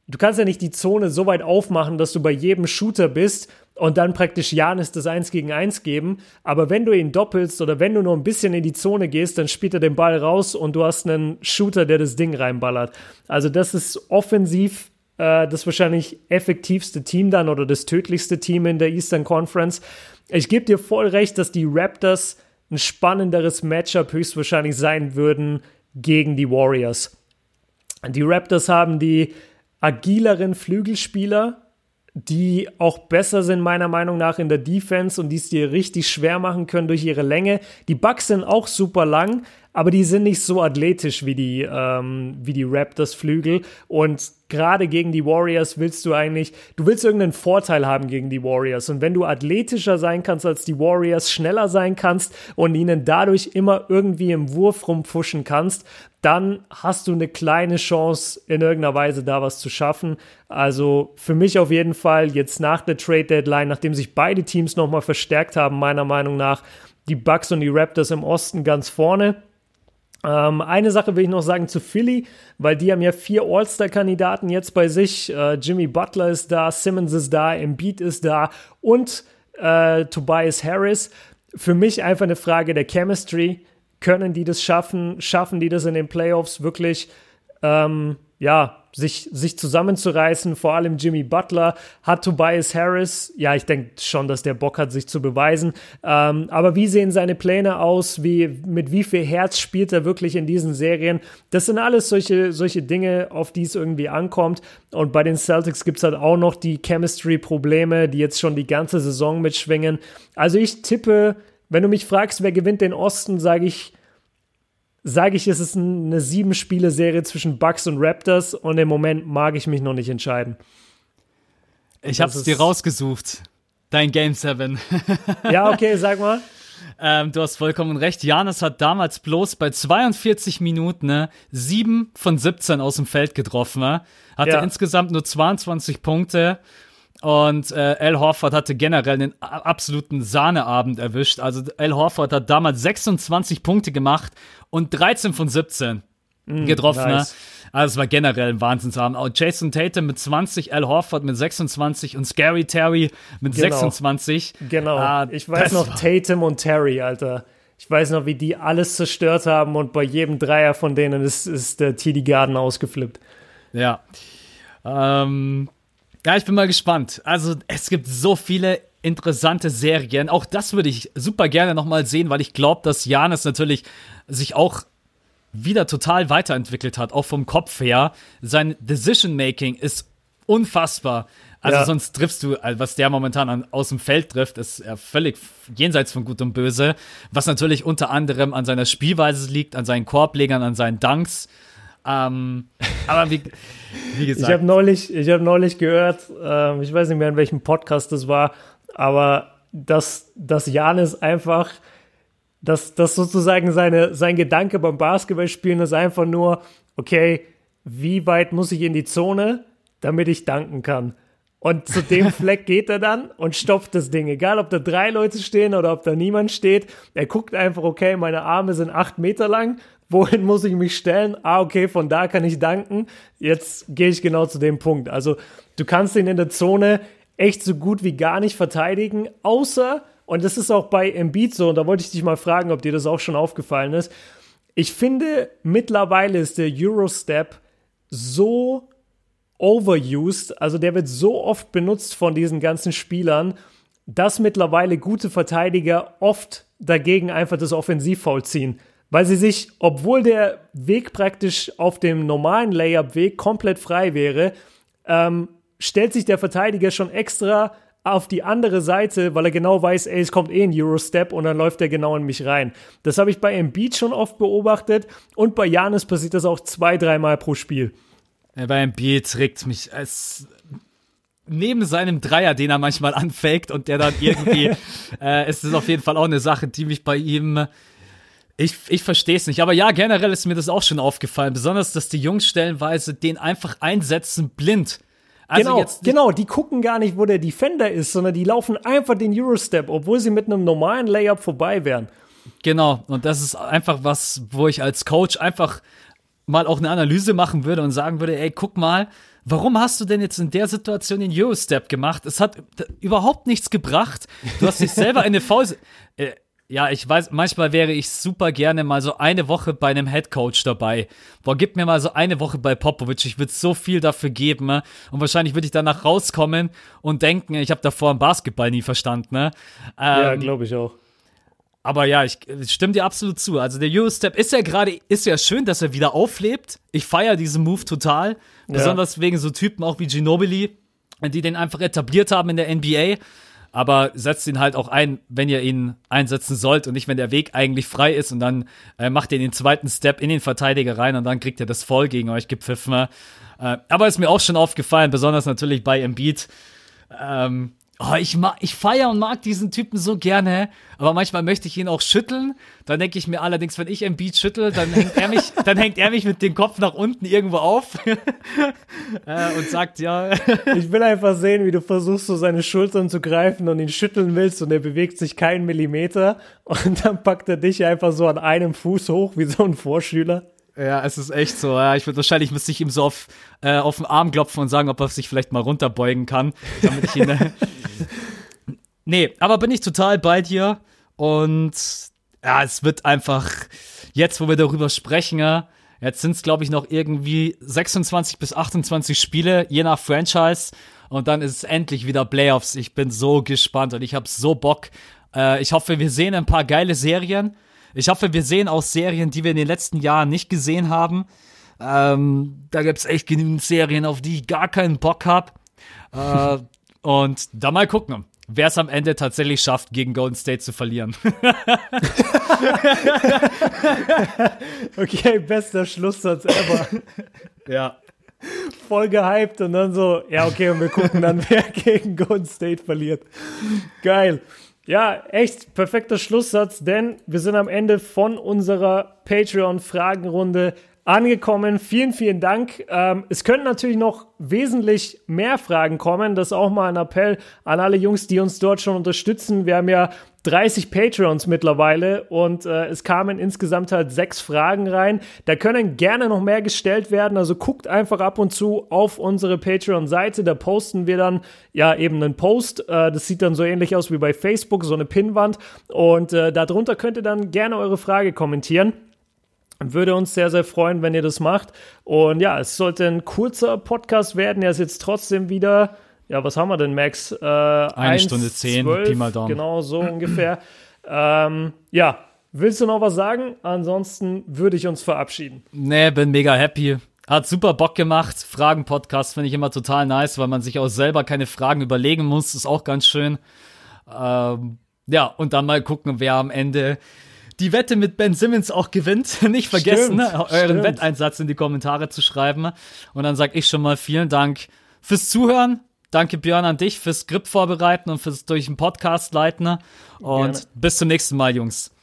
Du kannst ja nicht die Zone so weit aufmachen, dass du bei jedem Shooter bist und dann praktisch Janis das 1 gegen 1 geben. Aber wenn du ihn doppelst oder wenn du nur ein bisschen in die Zone gehst, dann spielt er den Ball raus und du hast einen Shooter, der das Ding reinballert. Also das ist offensiv äh, das wahrscheinlich effektivste Team dann oder das tödlichste Team in der Eastern Conference. Ich gebe dir voll recht, dass die Raptors ein spannenderes Matchup höchstwahrscheinlich sein würden gegen die Warriors. Die Raptors haben die agileren Flügelspieler, die auch besser sind, meiner Meinung nach, in der Defense und die es dir richtig schwer machen können durch ihre Länge. Die Bucks sind auch super lang, aber die sind nicht so athletisch wie die, ähm, wie die Raptors-Flügel. Und gerade gegen die Warriors willst du eigentlich, du willst irgendeinen Vorteil haben gegen die Warriors. Und wenn du athletischer sein kannst als die Warriors, schneller sein kannst und ihnen dadurch immer irgendwie im Wurf rumpfuschen kannst, dann hast du eine kleine Chance, in irgendeiner Weise da was zu schaffen. Also für mich auf jeden Fall jetzt nach der Trade Deadline, nachdem sich beide Teams nochmal verstärkt haben, meiner Meinung nach, die Bucks und die Raptors im Osten ganz vorne. Ähm, eine Sache will ich noch sagen zu Philly, weil die haben ja vier All-Star-Kandidaten jetzt bei sich. Äh, Jimmy Butler ist da, Simmons ist da, Embiid ist da und äh, Tobias Harris. Für mich einfach eine Frage der Chemistry. Können die das schaffen? Schaffen die das in den Playoffs wirklich? Ähm, ja, sich, sich zusammenzureißen, vor allem Jimmy Butler, hat Tobias Harris, ja, ich denke schon, dass der Bock hat, sich zu beweisen. Ähm, aber wie sehen seine Pläne aus? Wie, mit wie viel Herz spielt er wirklich in diesen Serien? Das sind alles solche, solche Dinge, auf die es irgendwie ankommt. Und bei den Celtics gibt es halt auch noch die Chemistry-Probleme, die jetzt schon die ganze Saison mitschwingen. Also ich tippe, wenn du mich fragst, wer gewinnt den Osten, sage ich sage ich, es ist eine Sieben-Spiele-Serie zwischen Bucks und Raptors und im Moment mag ich mich noch nicht entscheiden. Ich habe es dir rausgesucht. Dein Game 7. ja, okay, sag mal. Ähm, du hast vollkommen recht. Janis hat damals bloß bei 42 Minuten ne, 7 von 17 aus dem Feld getroffen. Ne? Hatte ja. insgesamt nur 22 Punkte. Und äh, Al Horford hatte generell einen absoluten Sahneabend erwischt. Also Al Horford hat damals 26 Punkte gemacht und 13 von 17 mm, getroffen. Ne? Nice. Also es war generell ein Wahnsinnsabend. Auch Jason Tatum mit 20, Al Horford mit 26 und Scary Terry mit genau. 26. Genau. Ah, ich weiß noch Tatum und Terry, Alter. Ich weiß noch, wie die alles zerstört haben und bei jedem Dreier von denen ist, ist der TD Garden ausgeflippt. Ja. Ähm, ja, ich bin mal gespannt. Also, es gibt so viele interessante Serien. Auch das würde ich super gerne nochmal sehen, weil ich glaube, dass Janis natürlich sich auch wieder total weiterentwickelt hat, auch vom Kopf her. Sein Decision-Making ist unfassbar. Also Ja. sonst triffst du, also was der momentan an, aus dem Feld trifft, ist ja völlig jenseits von Gut und Böse. Was natürlich unter anderem an seiner Spielweise liegt, an seinen Korblegern, an seinen Dunks. Ähm, aber wie, wie Ich gesagt, habe neulich, ich hab neulich gehört, ähm, ich weiß nicht mehr in welchem Podcast das war, aber dass, dass Janis einfach, dass, dass sozusagen seine, sein Gedanke beim Basketballspielen ist einfach nur, okay, wie weit muss ich in die Zone, damit ich danken kann? Und zu dem Fleck geht er dann und stopft das Ding. Egal, ob da drei Leute stehen oder ob da niemand steht. Er guckt einfach, okay, meine Arme sind acht Meter lang. Wohin muss ich mich stellen? Ah, okay, von da kann ich danken. Jetzt gehe ich genau zu dem Punkt. Also, du kannst ihn in der Zone echt so gut wie gar nicht verteidigen, außer, und das ist auch bei Embiid so, und da wollte ich dich mal fragen, ob dir das auch schon aufgefallen ist. Ich finde, mittlerweile ist der Eurostep so overused, also der wird so oft benutzt von diesen ganzen Spielern, dass mittlerweile gute Verteidiger oft dagegen einfach das Offensivfoul ziehen, weil sie sich, obwohl der Weg praktisch auf dem normalen Layup-Weg komplett frei wäre, ähm, stellt sich der Verteidiger schon extra auf die andere Seite, weil er genau weiß, ey, es kommt eh ein Eurostep und dann läuft er genau in mich rein. Das habe ich bei Embiid schon oft beobachtet und bei Janis passiert das auch zwei, dreimal pro Spiel. bei Embiid regt mich es neben seinem Dreier, den er manchmal anfaked und der dann irgendwie, äh, es ist auf jeden Fall auch eine Sache, die mich bei ihm ich, ich verstehe es nicht. Aber ja, generell ist mir das auch schon aufgefallen. Besonders, dass die Jungs stellenweise den einfach einsetzen blind. Also genau, jetzt genau, die gucken gar nicht, wo der Defender ist, sondern die laufen einfach den Eurostep, obwohl sie mit einem normalen Layup vorbei wären. Genau, und das ist einfach was, wo ich als Coach einfach mal auch eine Analyse machen würde und sagen würde, ey, guck mal, warum hast du denn jetzt in der Situation den Eurostep gemacht? Es hat überhaupt nichts gebracht. Du hast dich selber in eine Foul... Äh, ja, ich weiß, manchmal wäre ich super gerne mal so eine Woche bei einem Headcoach dabei. Boah, gib mir mal so eine Woche bei Popovic. Ich würde so viel dafür geben. Ne? Und wahrscheinlich würde ich danach rauskommen und denken, ich habe davor im Basketball nie verstanden. Ne? Ja, Ähm, glaube ich auch. aber ja, ich ich stimme dir absolut zu. Also der Eurostep ist ja gerade, ist ja schön, dass er wieder auflebt. Ich feiere diesen Move total. Besonders wegen so Typen auch wie Ginobili, die den einfach etabliert haben in der NBA. Aber setzt ihn halt auch ein, wenn ihr ihn einsetzen sollt und nicht, wenn der Weg eigentlich frei ist und dann äh, macht ihr den zweiten Step in den Verteidiger rein und dann kriegt ihr das voll gegen euch gepfiffen. Äh, aber ist mir auch schon aufgefallen, besonders natürlich bei Embiid. Ähm, oh, ich, mag, ich feiere und mag diesen Typen so gerne, aber manchmal möchte ich ihn auch schütteln. Dann denke ich mir allerdings, wenn ich Embiid schüttel, dann hängt er mich, dann hängt er mich mit dem Kopf nach unten irgendwo auf äh, und sagt, ja, Ich will einfach sehen, wie du versuchst, so seine Schultern zu greifen und ihn schütteln willst und er bewegt sich keinen Millimeter und dann packt er dich einfach so an einem Fuß hoch, wie so ein Vorschüler. ja, es ist echt so. Ja, ich würde wahrscheinlich müsste ich ihm so auf, äh, auf den Arm klopfen und sagen, ob er sich vielleicht mal runterbeugen kann, damit ich ihn. Nee, aber bin ich total bei dir und ja, es wird einfach jetzt, wo wir darüber sprechen, ja, jetzt sind es glaube ich noch irgendwie 26 bis 28 Spiele, je nach Franchise und dann ist es endlich wieder Playoffs. Ich bin so gespannt und ich habe so Bock. Äh, ich hoffe, wir sehen ein paar geile Serien. Ich hoffe, wir sehen auch Serien, die wir in den letzten Jahren nicht gesehen haben. Ähm, da gibt's echt genügend Serien, auf die ich gar keinen Bock hab. Äh, und da mal gucken, wer es am Ende tatsächlich schafft, gegen Golden State zu verlieren. Okay, bester Schlusssatz ever. ja. Voll gehypt und dann so, ja, okay, und wir gucken dann, wer gegen Golden State verliert. Geil. Ja, echt perfekter Schlusssatz, denn wir sind am Ende von unserer Patreon-Fragenrunde angekommen. Vielen, vielen Dank. Ähm, es können natürlich noch wesentlich mehr Fragen kommen. Das ist auch mal ein Appell an alle Jungs, die uns dort schon unterstützen. Wir haben ja 30 Patreons mittlerweile und äh, es kamen insgesamt halt sechs Fragen rein. Da können gerne noch mehr gestellt werden. Also guckt einfach ab und zu auf unsere Patreon-Seite. Da posten wir dann ja eben einen Post. Äh, das sieht dann so ähnlich aus wie bei Facebook, so eine Pinnwand. Und äh, darunter könnt ihr dann gerne eure Frage kommentieren. Würde uns sehr, sehr freuen, wenn ihr das macht. Und ja, es sollte ein kurzer Podcast werden. Er ist jetzt trotzdem wieder, ja, was haben wir denn, Max? Äh, Eine Stunde zehn, Pi mal Daumen. Genau, so ungefähr. ähm, ja, willst du noch was sagen? Ansonsten würde ich uns verabschieden. Nee, bin mega happy. Hat super Bock gemacht. Fragen-Podcast finde ich immer total nice, weil man sich auch selber keine Fragen überlegen muss. Ist auch ganz schön. Ähm, ja, und dann mal gucken, wer am Ende die Wette mit Ben Simmons auch gewinnt. Nicht vergessen, Stimmt, ne, euren stimmt. Wetteinsatz in die Kommentare zu schreiben. Und dann sage ich schon mal vielen Dank fürs Zuhören. Danke Björn an dich fürs Skript vorbereiten und fürs durch den Podcast leiten. Und Gerne. bis zum nächsten Mal, Jungs.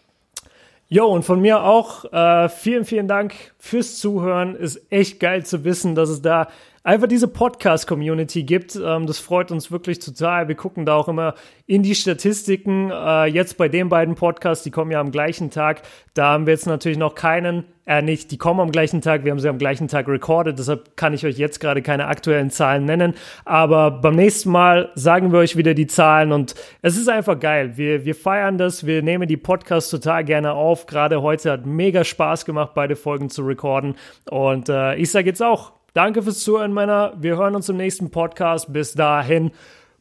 Jo, und von mir auch äh, vielen, vielen Dank fürs Zuhören. Ist echt geil zu wissen, dass es da einfach diese Podcast-Community gibt. Ähm, das freut uns wirklich total. Wir gucken da auch immer in die Statistiken. Äh, jetzt bei den beiden Podcasts, die kommen ja am gleichen Tag. Da haben wir jetzt natürlich noch keinen, äh, nicht, die kommen am gleichen Tag, wir haben sie am gleichen Tag recorded, deshalb kann ich euch jetzt gerade keine aktuellen Zahlen nennen. Aber beim nächsten Mal sagen wir euch wieder die Zahlen und es ist einfach geil. Wir, wir feiern das, wir nehmen die Podcasts total gerne auf. Gerade heute hat mega Spaß gemacht, beide Folgen zu recorden. Und äh, ich sage jetzt auch, danke fürs Zuhören, Männer. Wir hören uns im nächsten Podcast. Bis dahin,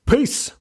Peace!